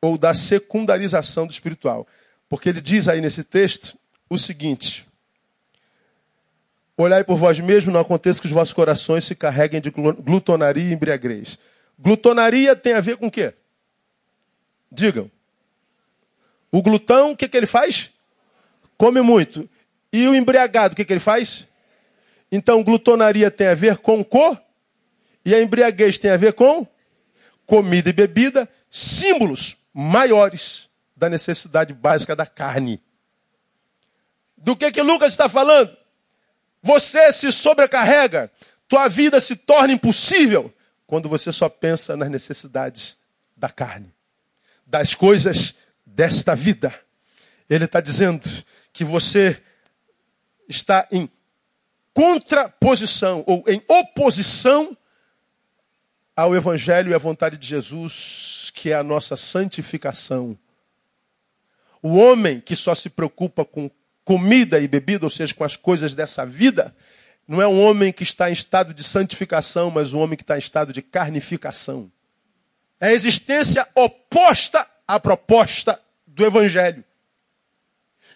ou da secundarização do espiritual. Porque ele diz aí nesse texto o seguinte: Olhai por vós mesmos, não aconteça que os vossos corações se carreguem de glutonaria e embriaguez. Glutonaria tem a ver com o quê? Digam. O glutão, o que, que ele faz? Come muito. E o embriagado, o que, que ele faz? Então, glutonaria tem a ver com co, e a embriaguez tem a ver com comida e bebida, símbolos maiores da necessidade básica da carne. Do que que Lucas está falando? Você se sobrecarrega, tua vida se torna impossível quando você só pensa nas necessidades da carne, das coisas desta vida. Ele está dizendo que você está em contraposição ou em oposição ao Evangelho e à vontade de Jesus, que é a nossa santificação. O homem que só se preocupa com comida e bebida, ou seja, com as coisas dessa vida, não é um homem que está em estado de santificação, mas um homem que está em estado de carnificação. É a existência oposta à proposta do Evangelho.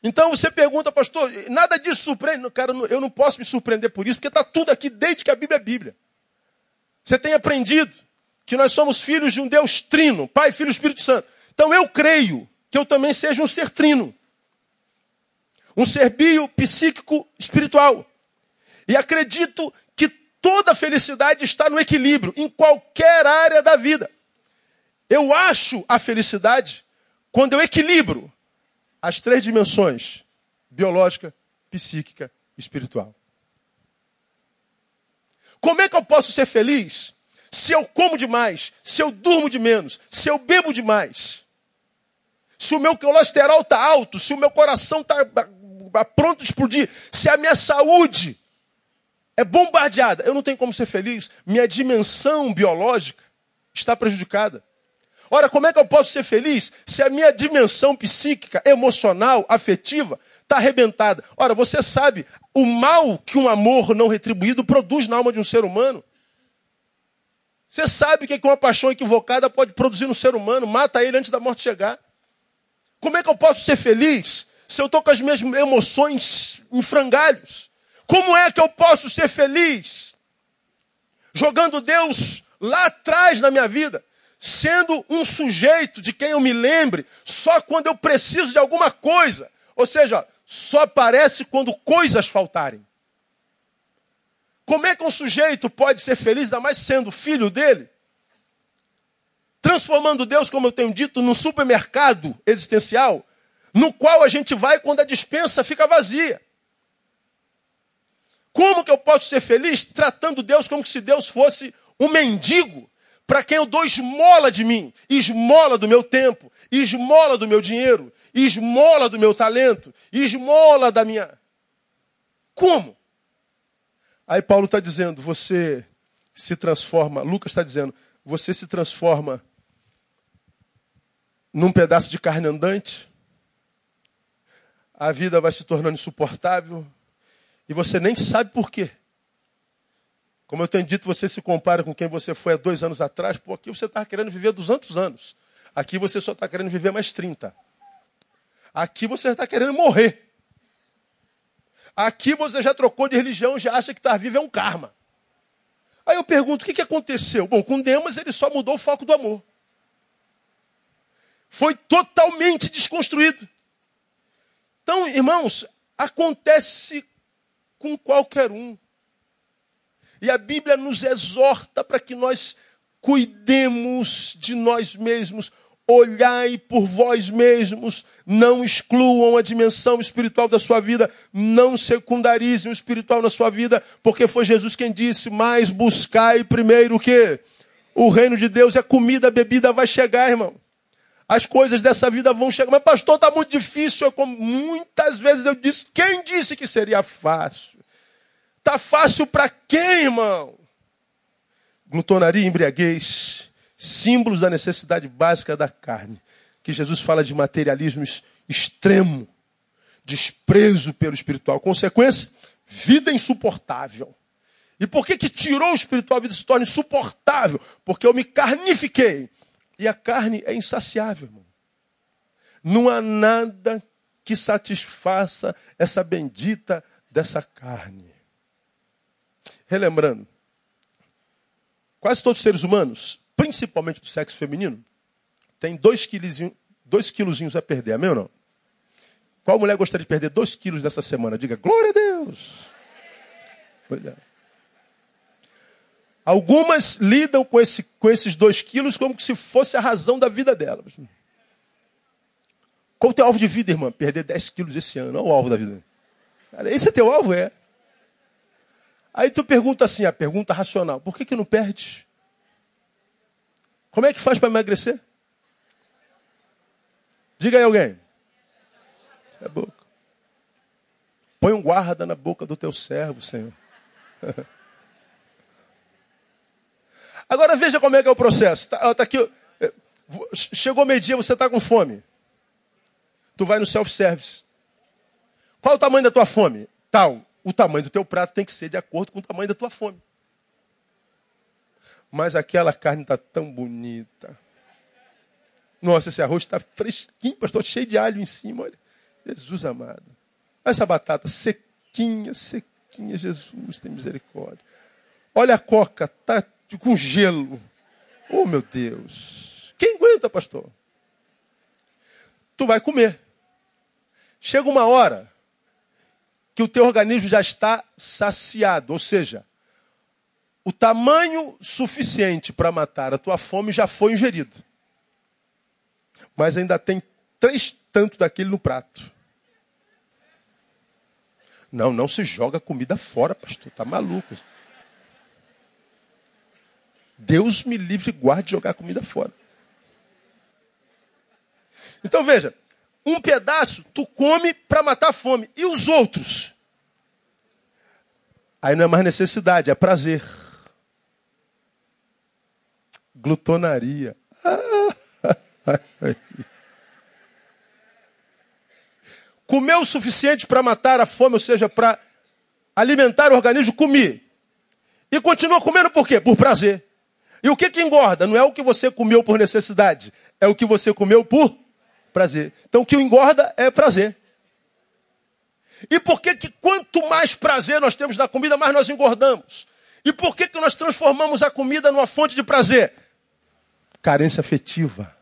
Então você pergunta, pastor, nada disso surpreende. Cara, eu não posso me surpreender por isso, porque está tudo aqui desde que a Bíblia é Bíblia. Você tem aprendido que nós somos filhos de um Deus trino, Pai, Filho e Espírito Santo. Então eu creio que eu também seja um ser trino. Um ser bio, psíquico, espiritual. E acredito que toda felicidade está no equilíbrio, em qualquer área da vida. Eu acho a felicidade quando eu equilibro as três dimensões biológica, psíquica espiritual. Como é que eu posso ser feliz se eu como demais, se eu durmo de menos, se eu bebo demais? Se o meu colesterol está alto, se o meu coração está pronto a explodir, se a minha saúde é bombardeada, eu não tenho como ser feliz. Minha dimensão biológica está prejudicada. Ora, como é que eu posso ser feliz se a minha dimensão psíquica, emocional, afetiva está arrebentada? Ora, você sabe o mal que um amor não retribuído produz na alma de um ser humano. Você sabe o que uma paixão equivocada pode produzir no ser humano, mata ele antes da morte chegar. Como é que eu posso ser feliz se eu estou com as minhas emoções em frangalhos? Como é que eu posso ser feliz jogando Deus lá atrás na minha vida? Sendo um sujeito de quem eu me lembre só quando eu preciso de alguma coisa. Ou seja, só aparece quando coisas faltarem. Como é que um sujeito pode ser feliz, ainda mais sendo filho dele? Transformando Deus, como eu tenho dito, num supermercado existencial, no qual a gente vai quando a dispensa fica vazia. Como que eu posso ser feliz tratando Deus como se Deus fosse um mendigo para quem eu dou esmola de mim, esmola do meu tempo, esmola do meu dinheiro, esmola do meu talento, esmola da minha. Como? Aí Paulo está dizendo, você se transforma, Lucas está dizendo, você se transforma num pedaço de carne andante, a vida vai se tornando insuportável e você nem sabe por quê. Como eu tenho dito, você se compara com quem você foi há dois anos atrás, pô, aqui você está querendo viver 200 anos. Aqui você só está querendo viver mais 30. Aqui você está querendo morrer. Aqui você já trocou de religião, já acha que estar tá vivo é um karma. Aí eu pergunto, o que, que aconteceu? Bom, com Demas ele só mudou o foco do amor. Foi totalmente desconstruído. Então, irmãos, acontece com qualquer um. E a Bíblia nos exorta para que nós cuidemos de nós mesmos, olhai por vós mesmos, não excluam a dimensão espiritual da sua vida, não secundarizem o espiritual na sua vida, porque foi Jesus quem disse, mas buscai primeiro o quê? O reino de Deus é comida, a bebida vai chegar, irmão. As coisas dessa vida vão chegar. Mas pastor, está muito difícil. Eu, como muitas vezes eu disse, quem disse que seria fácil? Está fácil para quem, irmão? Glutonaria e embriaguez símbolos da necessidade básica da carne. Que Jesus fala de materialismo extremo, desprezo pelo espiritual. Consequência, vida insuportável. E por que, que tirou o espiritual, a vida se torna insuportável? Porque eu me carnifiquei. E a carne é insaciável, irmão. Não há nada que satisfaça essa bendita dessa carne. Relembrando, quase todos os seres humanos principalmente do sexo feminino, tem dois, quilozinhos, dois quilozinhos a perder, amém ou não? Qual mulher gostaria de perder dois quilos nessa semana? Diga, glória a Deus! Pois é. Algumas lidam com, esse, com esses dois quilos como se fosse a razão da vida delas. Qual o teu alvo de vida, irmã? Perder 10 quilos esse ano. Olha o alvo da vida. esse é teu alvo? É. Aí tu pergunta assim, a pergunta racional. Por que, que não perde? Como é que faz para emagrecer? Diga aí alguém. É boca. Põe um guarda na boca do teu servo, Senhor. Agora veja como é que é o processo. Tá, tá aqui, é, chegou meio-dia, você está com fome. Tu vai no self-service. Qual o tamanho da tua fome? Tal. O tamanho do teu prato tem que ser de acordo com o tamanho da tua fome. Mas aquela carne está tão bonita. Nossa, esse arroz está fresquinho, pastor, cheio de alho em cima. Olha. Jesus amado. Essa batata sequinha, sequinha, Jesus tem misericórdia. Olha a coca, tá com gelo. Oh, meu Deus. Quem aguenta, pastor? Tu vai comer. Chega uma hora que o teu organismo já está saciado, ou seja, o tamanho suficiente para matar a tua fome já foi ingerido. Mas ainda tem três tantos daquele no prato. Não, não se joga comida fora, pastor. Tá maluco. Deus me livre e guarde de jogar comida fora. Então veja, um pedaço tu come para matar a fome. E os outros? Aí não é mais necessidade, é prazer. Glutonaria. Comer o suficiente para matar a fome, ou seja, para alimentar o organismo, comi. E continua comendo por quê? Por prazer. E o que, que engorda? Não é o que você comeu por necessidade, é o que você comeu por prazer. Então o que engorda é prazer. E por que, que quanto mais prazer nós temos na comida, mais nós engordamos? E por que, que nós transformamos a comida numa fonte de prazer? Carência afetiva.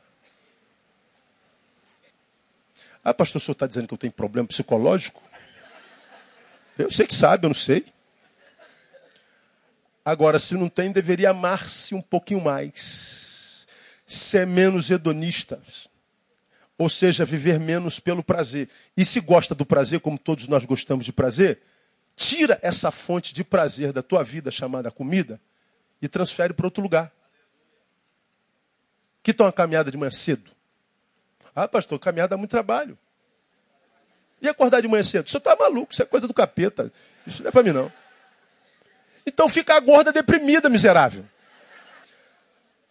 Ah, pastor, o senhor está dizendo que eu tenho problema psicológico? Eu sei que sabe, eu não sei. Agora, se não tem, deveria amar-se um pouquinho mais. Ser menos hedonista. Ou seja, viver menos pelo prazer. E se gosta do prazer, como todos nós gostamos de prazer, tira essa fonte de prazer da tua vida chamada comida e transfere para outro lugar. Que tal uma caminhada de manhã cedo? Ah, pastor, caminhada dá muito trabalho. E acordar de manhã cedo? Você está maluco, isso é coisa do capeta. Isso não é para mim, não. Então fica a gorda deprimida, miserável.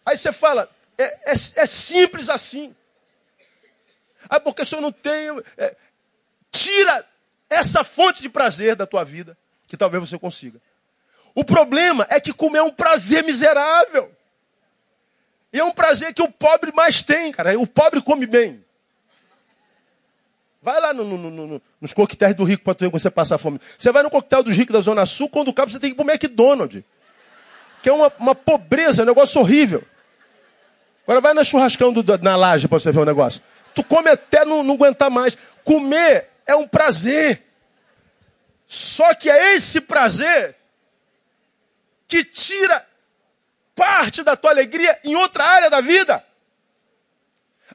Aí você fala, é, é, é simples assim. Ah, porque se eu não tenho. É, tira essa fonte de prazer da tua vida, que talvez você consiga. O problema é que comer é um prazer miserável. E é um prazer que o pobre mais tem, cara. O pobre come bem. Vai lá no, no, no, nos coquetéis do rico para tu ver você passar fome. Você vai no coquetel dos ricos da Zona Sul, quando cabo você tem que ir pro McDonald's. Que é uma, uma pobreza, um negócio horrível. Agora vai na churrascão do, na laje para você ver o negócio. Tu come até não, não aguentar mais. Comer é um prazer. Só que é esse prazer que tira parte da tua alegria em outra área da vida.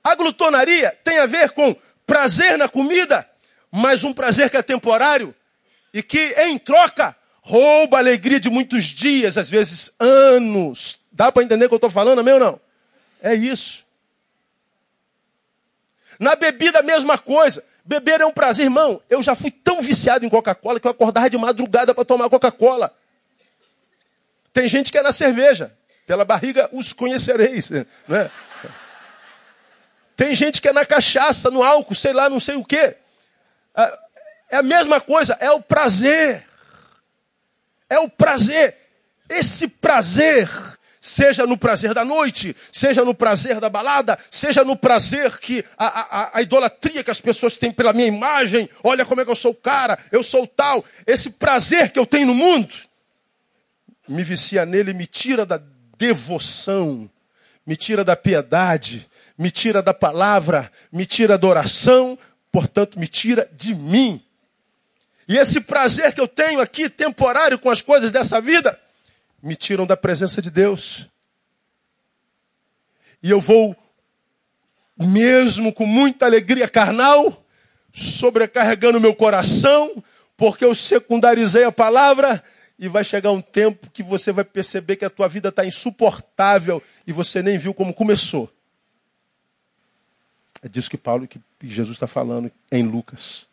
A glutonaria tem a ver com prazer na comida, mas um prazer que é temporário e que, em troca, rouba a alegria de muitos dias, às vezes anos. Dá para entender o que eu estou falando, amém ou não? É isso. Na bebida, a mesma coisa. Beber é um prazer, irmão. Eu já fui tão viciado em Coca-Cola que eu acordava de madrugada para tomar Coca-Cola. Tem gente que é na cerveja. Pela barriga os conhecereis. Né? Tem gente que é na cachaça, no álcool, sei lá, não sei o quê. É, é a mesma coisa, é o prazer. É o prazer. Esse prazer seja no prazer da noite, seja no prazer da balada, seja no prazer que a, a, a, idolatria que as pessoas têm pela minha imagem, olha como é que eu sou o cara, eu sou o tal, esse prazer que eu tenho no mundo, me vicia nele me tira da devoção, me tira da piedade, me tira da palavra, me tira da oração, portanto, me tira de mim. E esse prazer que eu tenho aqui, temporário, com as coisas dessa vida, me tiram da presença de Deus. E eu vou, mesmo com muita alegria carnal, sobrecarregando meu coração, porque eu secundarizei a palavra, e vai chegar um tempo que você vai perceber que a tua vida está insuportável e você nem viu como começou. É disso que Paulo, que Jesus está falando em Lucas.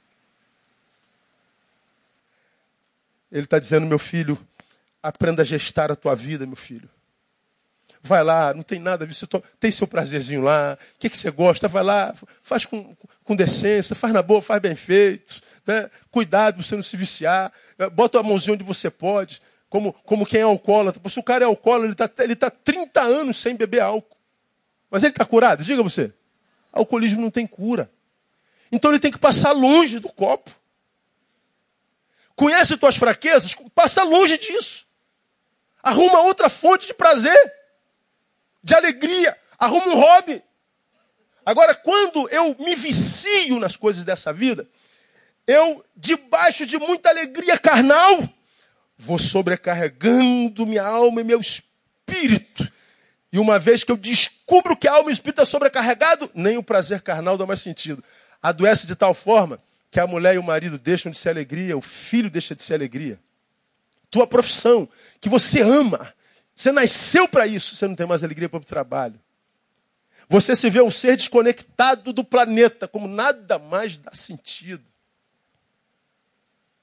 Ele está dizendo, meu filho, Aprenda a gestar a tua vida, meu filho. Vai lá, não tem nada, você tem seu prazerzinho lá, o que, que você gosta, vai lá, faz com, com decência, faz na boa, faz bem feito, né? cuidado para você não se viciar, eh, bota a mãozinha onde você pode, como, como quem é alcoólatra. Se o cara é alcoólatra, ele está ele tá 30 anos sem beber álcool. Mas ele está curado? Diga você. Alcoolismo não tem cura. Então ele tem que passar longe do copo. Conhece tuas fraquezas? Passa longe disso. Arruma outra fonte de prazer, de alegria. Arruma um hobby. Agora, quando eu me vicio nas coisas dessa vida, eu, debaixo de muita alegria carnal, vou sobrecarregando minha alma e meu espírito. E uma vez que eu descubro que a alma e o espírito está sobrecarregado, nem o prazer carnal dá mais sentido. Adoece de tal forma que a mulher e o marido deixam de ser alegria, o filho deixa de ser alegria. Tua profissão, que você ama, você nasceu para isso, você não tem mais alegria para o trabalho. Você se vê um ser desconectado do planeta, como nada mais dá sentido.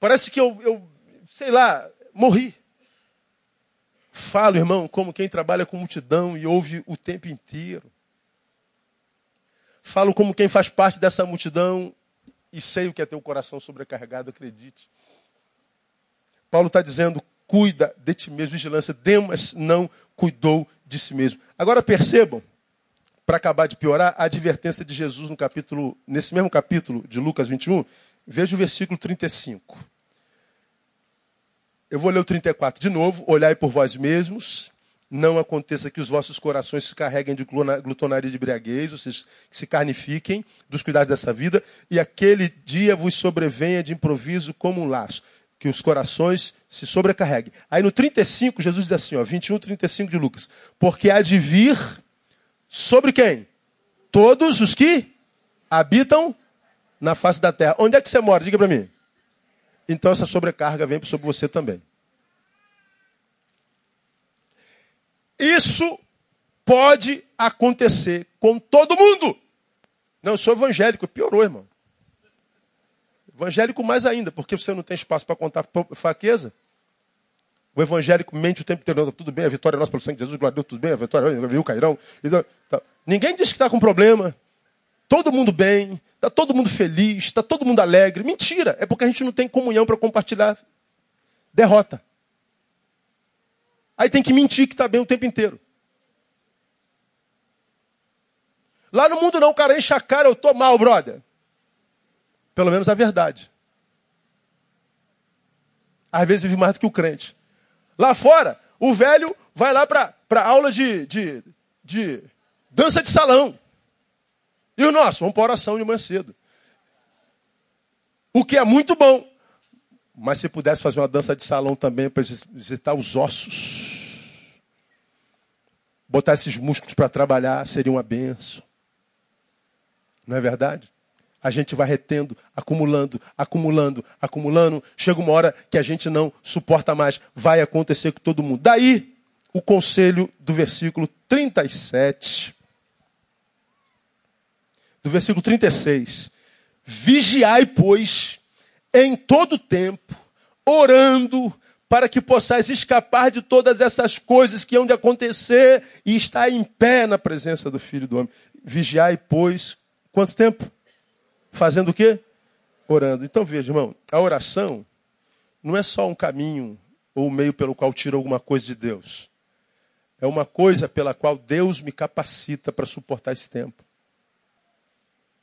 Parece que eu, eu sei lá, morri. Falo, irmão, como quem trabalha com multidão e ouve o tempo inteiro. Falo como quem faz parte dessa multidão e sei o que é ter o coração sobrecarregado, acredite. Paulo está dizendo: cuida de ti mesmo, vigilância. Demas não cuidou de si mesmo. Agora percebam, para acabar de piorar, a advertência de Jesus no capítulo, nesse mesmo capítulo de Lucas 21, veja o versículo 35. Eu vou ler o 34 de novo. Olhai por vós mesmos, não aconteça que os vossos corações se carreguem de glutonaria de embriaguez, vocês se carnifiquem dos cuidados dessa vida, e aquele dia vos sobrevenha de improviso como um laço, que os corações se sobrecarreguem. Aí no 35, Jesus diz assim, ó, 21, 35 de Lucas, porque há de vir sobre quem? Todos os que habitam na face da terra. Onde é que você mora? Diga para mim. Então essa sobrecarga vem sobre você também. Isso pode acontecer com todo mundo. Não, eu sou evangélico, piorou, irmão. Evangélico mais ainda, porque você não tem espaço para contar fraqueza. O evangélico mente o tempo inteiro, tá tudo bem, a vitória é nossa pelo sangue de Jesus, Deus, tudo bem, a vitória viu, cairão. Tá. Ninguém diz que está com problema. Todo mundo bem, está todo mundo feliz, está todo mundo alegre. Mentira, é porque a gente não tem comunhão para compartilhar derrota. Aí tem que mentir que está bem o tempo inteiro. Lá no mundo não, o cara enche a cara, eu tô mal, brother. Pelo menos a verdade. Às vezes vive mais do que o crente. Lá fora, o velho vai lá para aula de, de, de dança de salão. E o nosso? Vamos para oração de manhã cedo. O que é muito bom. Mas se pudesse fazer uma dança de salão também para exercitar os ossos, botar esses músculos para trabalhar, seria uma benção. Não é verdade? a gente vai retendo, acumulando, acumulando, acumulando. Chega uma hora que a gente não suporta mais. Vai acontecer com todo mundo. Daí, o conselho do versículo 37. Do versículo 36. Vigiai, pois, em todo tempo, orando, para que possais escapar de todas essas coisas que hão de acontecer e estar em pé na presença do Filho do Homem. Vigiai, pois, quanto tempo? Fazendo o quê? Orando. Então veja, irmão, a oração não é só um caminho ou um meio pelo qual tiro alguma coisa de Deus. É uma coisa pela qual Deus me capacita para suportar esse tempo.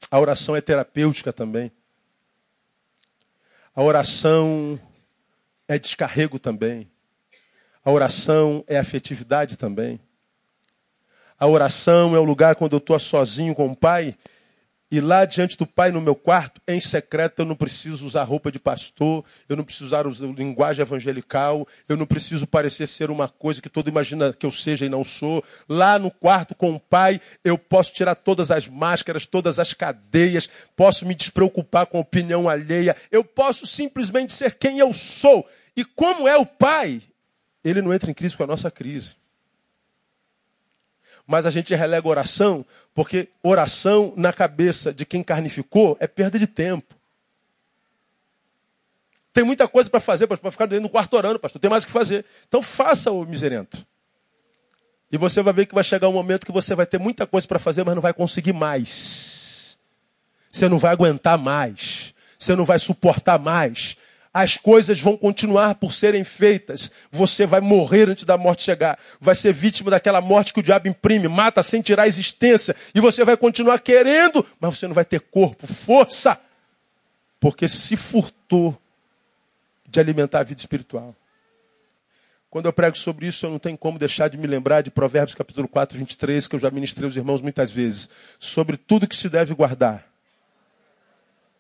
A oração é terapêutica também. A oração é descarrego também. A oração é afetividade também. A oração é o lugar quando eu estou sozinho com o Pai e lá diante do Pai, no meu quarto, em secreto, eu não preciso usar roupa de pastor, eu não preciso usar linguagem evangelical, eu não preciso parecer ser uma coisa que todo imagina que eu seja e não sou. Lá no quarto com o Pai, eu posso tirar todas as máscaras, todas as cadeias, posso me despreocupar com a opinião alheia, eu posso simplesmente ser quem eu sou. E como é o Pai, ele não entra em crise com a nossa crise mas a gente relega oração, porque oração na cabeça de quem carnificou é perda de tempo. Tem muita coisa para fazer, para ficar dentro do quarto orando, pastor. Tem mais o que fazer. Então faça o miserento. E você vai ver que vai chegar um momento que você vai ter muita coisa para fazer, mas não vai conseguir mais. Você não vai aguentar mais. Você não vai suportar mais as coisas vão continuar por serem feitas. Você vai morrer antes da morte chegar. Vai ser vítima daquela morte que o diabo imprime, mata sem tirar a existência. E você vai continuar querendo, mas você não vai ter corpo, força. Porque se furtou de alimentar a vida espiritual. Quando eu prego sobre isso, eu não tenho como deixar de me lembrar de Provérbios capítulo 4, 23, que eu já ministrei aos irmãos muitas vezes. Sobre tudo que se deve guardar.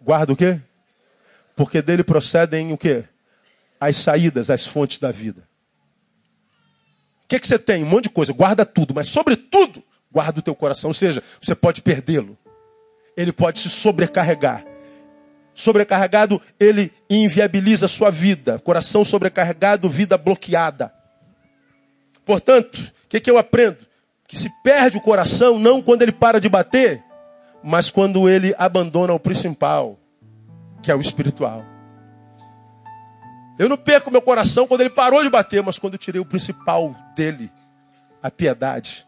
Guarda o quê? Porque dele procedem o quê? As saídas, as fontes da vida. O que, é que você tem? Um monte de coisa. Guarda tudo, mas sobretudo, guarda o teu coração. Ou seja, você pode perdê-lo. Ele pode se sobrecarregar. sobrecarregado, ele inviabiliza a sua vida. Coração sobrecarregado, vida bloqueada. Portanto, o que, que eu aprendo? Que se perde o coração não quando ele para de bater, mas quando ele abandona o principal, que é o espiritual. Eu não perco meu coração quando ele parou de bater, mas quando eu tirei o principal dele, a piedade.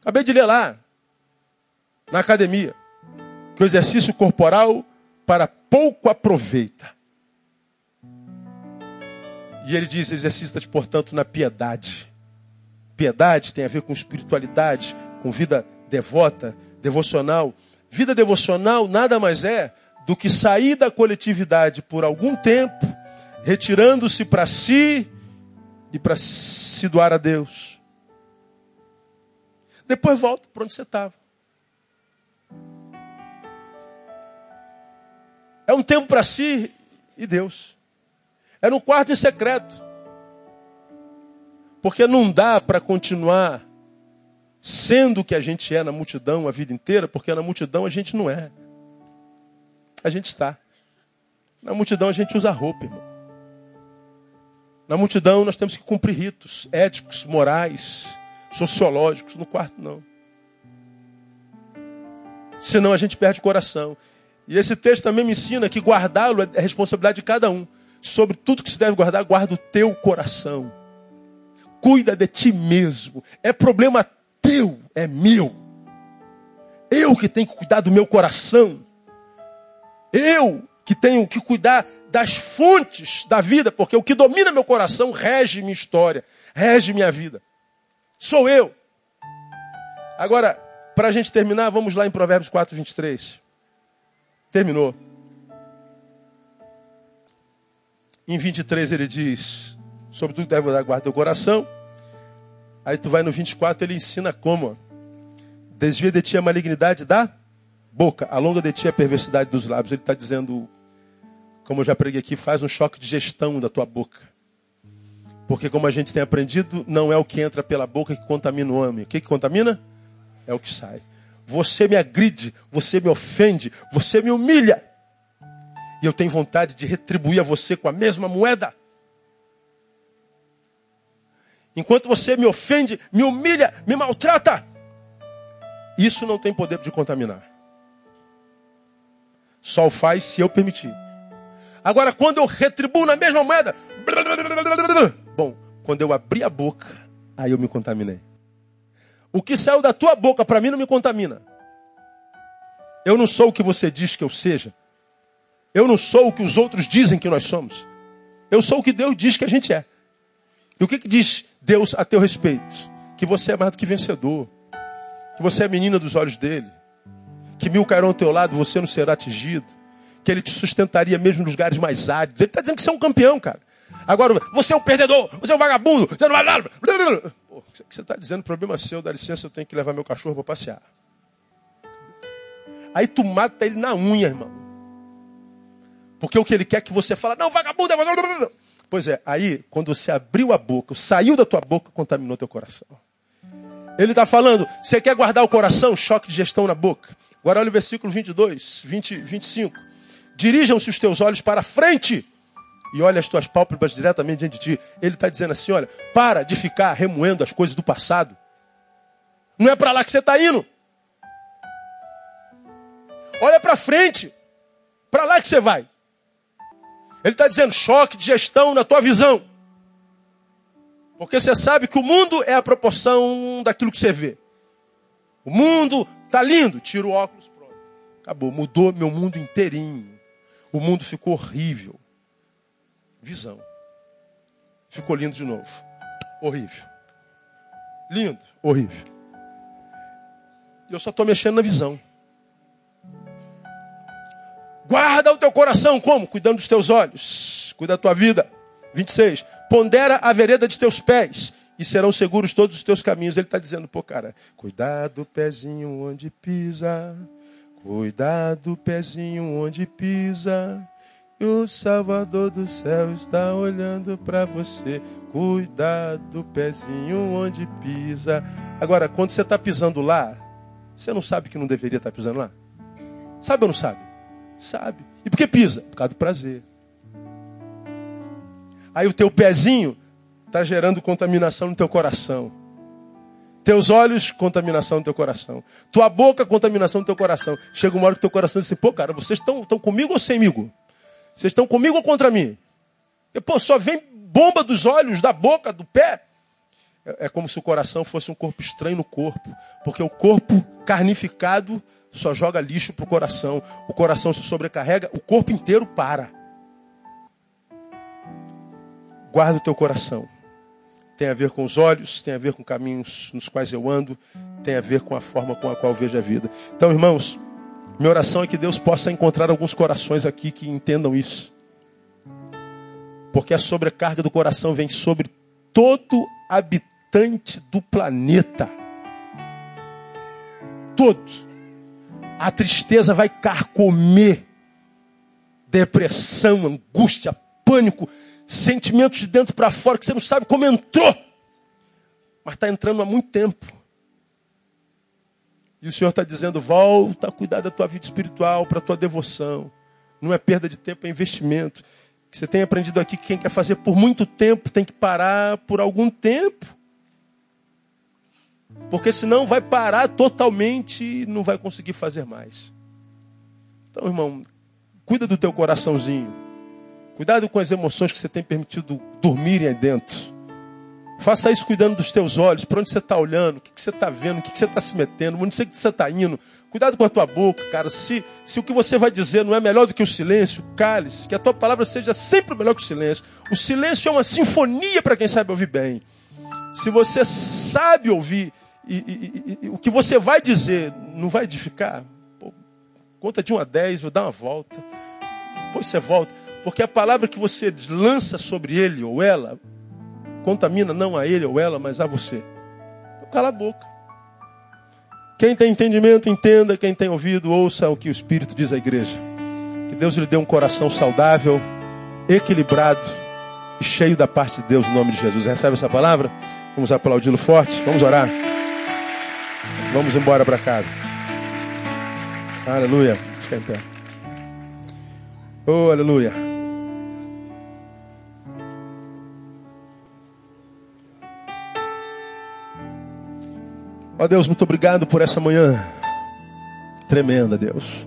Acabei de ler lá, na academia, que o exercício corporal para pouco aproveita. E ele diz: exercita-te, portanto, na piedade. Piedade tem a ver com espiritualidade, com vida devota, devocional. Vida devocional nada mais é do que sair da coletividade por algum tempo, retirando-se para si e para se doar a Deus. Depois volta para onde você estava. É um tempo para si e Deus. É no quarto em secreto. Porque não dá para continuar sendo o que a gente é na multidão a vida inteira, porque na multidão a gente não é. A gente está. Na multidão a gente usa roupa, irmão. Na multidão nós temos que cumprir ritos éticos, morais, sociológicos. No quarto, não. Senão a gente perde o coração. E esse texto também me ensina que guardá-lo é responsabilidade de cada um. Sobre tudo que se deve guardar, guarda o teu coração. Cuida de ti mesmo. É problema teu, é meu. Eu que tenho que cuidar do meu coração. Eu que tenho que cuidar das fontes da vida, porque o que domina meu coração rege minha história, rege minha vida. Sou eu. Agora, para a gente terminar, vamos lá em Provérbios 4, 23. Terminou. Em 23 ele diz: sobre tudo deve dar guarda do coração. Aí tu vai no 24, ele ensina como. Desvia de ti a malignidade da boca, alonga de ti a perversidade dos lábios. Ele está dizendo, como eu já preguei aqui, faz um choque de gestão da tua boca. Porque como a gente tem aprendido, não é o que entra pela boca que contamina o homem. O que, que contamina? É o que sai. Você me agride, você me ofende, você me humilha. E eu tenho vontade de retribuir a você com a mesma moeda. Enquanto você me ofende, me humilha, me maltrata, isso não tem poder de contaminar. Só o faz se eu permitir. Agora, quando eu retribuo na mesma moeda, bom, quando eu abri a boca, aí eu me contaminei. O que saiu da tua boca para mim não me contamina. Eu não sou o que você diz que eu seja. Eu não sou o que os outros dizem que nós somos. Eu sou o que Deus diz que a gente é. E o que, que diz Deus a teu respeito? Que você é mais do que vencedor. Que você é menina dos olhos dele. Que mil cairão ao teu lado, você não será atingido. Que ele te sustentaria mesmo nos lugares mais áridos. Ele está dizendo que você é um campeão, cara. Agora, você é um perdedor, você é um vagabundo, você não vai. Pô, o que você está dizendo? Problema seu, dá licença, eu tenho que levar meu cachorro para passear. Aí tu mata ele na unha, irmão. Porque o que ele quer é que você fale, não, vagabundo, é vagabundo. Pois é, aí, quando você abriu a boca, saiu da tua boca, contaminou teu coração. Ele está falando, você quer guardar o coração? Choque de gestão na boca. Agora olha o versículo 22, 20, 25. Dirijam-se os teus olhos para frente e olha as tuas pálpebras diretamente diante de ti. Ele está dizendo assim: olha, para de ficar remoendo as coisas do passado. Não é para lá que você está indo. Olha para frente. Para lá que você vai. Ele está dizendo choque de gestão na tua visão. Porque você sabe que o mundo é a proporção daquilo que você vê. O mundo está lindo, tira o óculos, pronto. Acabou, mudou meu mundo inteirinho. O mundo ficou horrível. Visão. Ficou lindo de novo. Horrível. Lindo, horrível. Eu só estou mexendo na visão. Guarda o teu coração como? Cuidando dos teus olhos. Cuida da tua vida. 26. Pondera a vereda de teus pés e serão seguros todos os teus caminhos. Ele está dizendo, pô, cara, cuidado pezinho onde pisa. Cuidado pezinho onde pisa. O Salvador do céu está olhando para você. Cuidado pezinho onde pisa. Agora, quando você está pisando lá, você não sabe que não deveria estar tá pisando lá? Sabe ou não sabe? Sabe. E por que pisa? Por causa do prazer. Aí o teu pezinho está gerando contaminação no teu coração. Teus olhos, contaminação no teu coração. Tua boca, contaminação no teu coração. Chega uma hora que teu coração diz assim, pô, cara, vocês estão comigo ou semigo? Vocês estão comigo ou contra mim? E, pô, só vem bomba dos olhos, da boca, do pé. É, é como se o coração fosse um corpo estranho no corpo. Porque o corpo carnificado só joga lixo pro coração. O coração se sobrecarrega, o corpo inteiro para. Guarda o teu coração tem a ver com os olhos, tem a ver com caminhos nos quais eu ando, tem a ver com a forma com a qual vejo a vida. Então, irmãos, minha oração é que Deus possa encontrar alguns corações aqui que entendam isso. Porque a sobrecarga do coração vem sobre todo habitante do planeta. Todo. A tristeza vai carcomer. Depressão, angústia, pânico sentimentos de dentro para fora que você não sabe como entrou, mas está entrando há muito tempo. E o Senhor está dizendo: volta a cuidar da tua vida espiritual, para a tua devoção. Não é perda de tempo, é investimento. Que você tem aprendido aqui que quem quer fazer por muito tempo tem que parar por algum tempo. Porque senão vai parar totalmente e não vai conseguir fazer mais. Então, irmão, cuida do teu coraçãozinho. Cuidado com as emoções que você tem permitido dormirem aí dentro. Faça isso cuidando dos teus olhos, para onde você está olhando, o que, que você está vendo, o que, que você está se metendo, onde você está indo. Cuidado com a tua boca, cara. Se, se o que você vai dizer não é melhor do que o silêncio, cale-se. Que a tua palavra seja sempre melhor que o silêncio. O silêncio é uma sinfonia para quem sabe ouvir bem. Se você sabe ouvir e, e, e, o que você vai dizer não vai edificar, pô, conta de 1 a 10, vou dar uma volta. Depois você volta. Porque a palavra que você lança sobre ele ou ela contamina não a ele ou ela, mas a você. Então, cala a boca. Quem tem entendimento, entenda. Quem tem ouvido, ouça o que o Espírito diz à igreja. Que Deus lhe dê um coração saudável, equilibrado e cheio da parte de Deus, no nome de Jesus. Recebe essa palavra? Vamos aplaudi-lo forte. Vamos orar. Vamos embora para casa. Aleluia. Fica em pé. Oh, aleluia. Ó oh Deus, muito obrigado por essa manhã tremenda, Deus.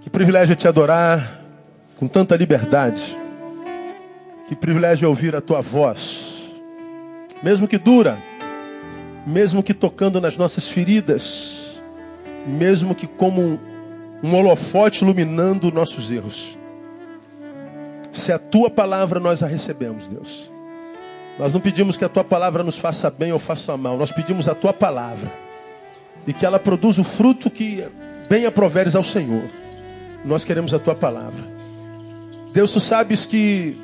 Que privilégio te adorar com tanta liberdade. Que privilégio é ouvir a tua voz, mesmo que dura, mesmo que tocando nas nossas feridas, mesmo que como um holofote iluminando nossos erros. Se a tua palavra nós a recebemos, Deus nós não pedimos que a tua palavra nos faça bem ou faça mal, nós pedimos a tua palavra e que ela produza o fruto que bem aproveres ao Senhor. Nós queremos a tua palavra. Deus, tu sabes que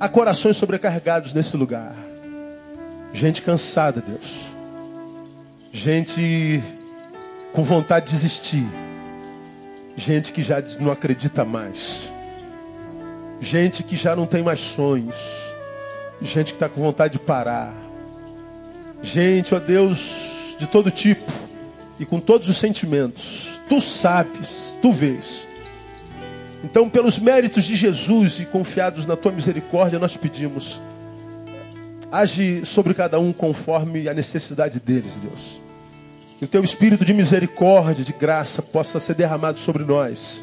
há corações sobrecarregados nesse lugar. Gente cansada, Deus. Gente com vontade de desistir. Gente que já não acredita mais. Gente que já não tem mais sonhos gente que está com vontade de parar. Gente, ó Deus, de todo tipo e com todos os sentimentos. Tu sabes, tu vês. Então, pelos méritos de Jesus e confiados na tua misericórdia, nós pedimos. Age sobre cada um conforme a necessidade deles, Deus. Que o teu espírito de misericórdia, de graça, possa ser derramado sobre nós,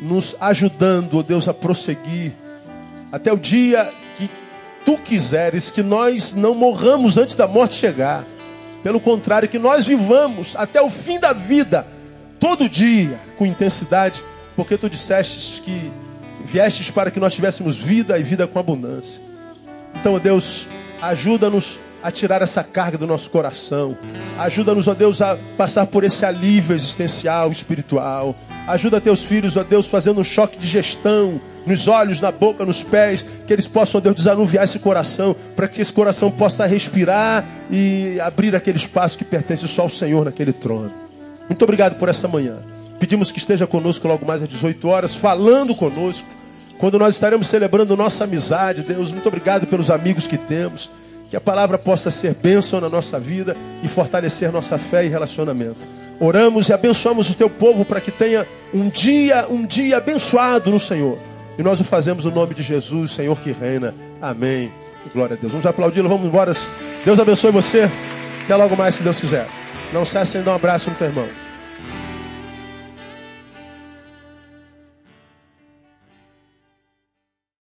nos ajudando, ó Deus, a prosseguir até o dia tu quiseres que nós não morramos antes da morte chegar. Pelo contrário, que nós vivamos até o fim da vida, todo dia, com intensidade, porque tu dissestes que viestes para que nós tivéssemos vida e vida com abundância. Então, Deus, ajuda-nos a tirar essa carga do nosso coração. Ajuda-nos, ó Deus, a passar por esse alívio existencial, espiritual. Ajuda teus filhos, ó Deus, fazendo um choque de gestão nos olhos, na boca, nos pés, que eles possam, ó Deus, desanuviar esse coração, para que esse coração possa respirar e abrir aquele espaço que pertence só ao Senhor naquele trono. Muito obrigado por essa manhã. Pedimos que esteja conosco logo mais às 18 horas, falando conosco, quando nós estaremos celebrando nossa amizade. Deus, muito obrigado pelos amigos que temos. Que a palavra possa ser bênção na nossa vida e fortalecer nossa fé e relacionamento. Oramos e abençoamos o teu povo para que tenha um dia, um dia abençoado no Senhor. E nós o fazemos no nome de Jesus, Senhor que reina. Amém. Glória a Deus. Vamos aplaudi-lo, vamos embora. Deus abençoe você. Até logo mais, se Deus quiser. Não cesse em dar um abraço no teu irmão.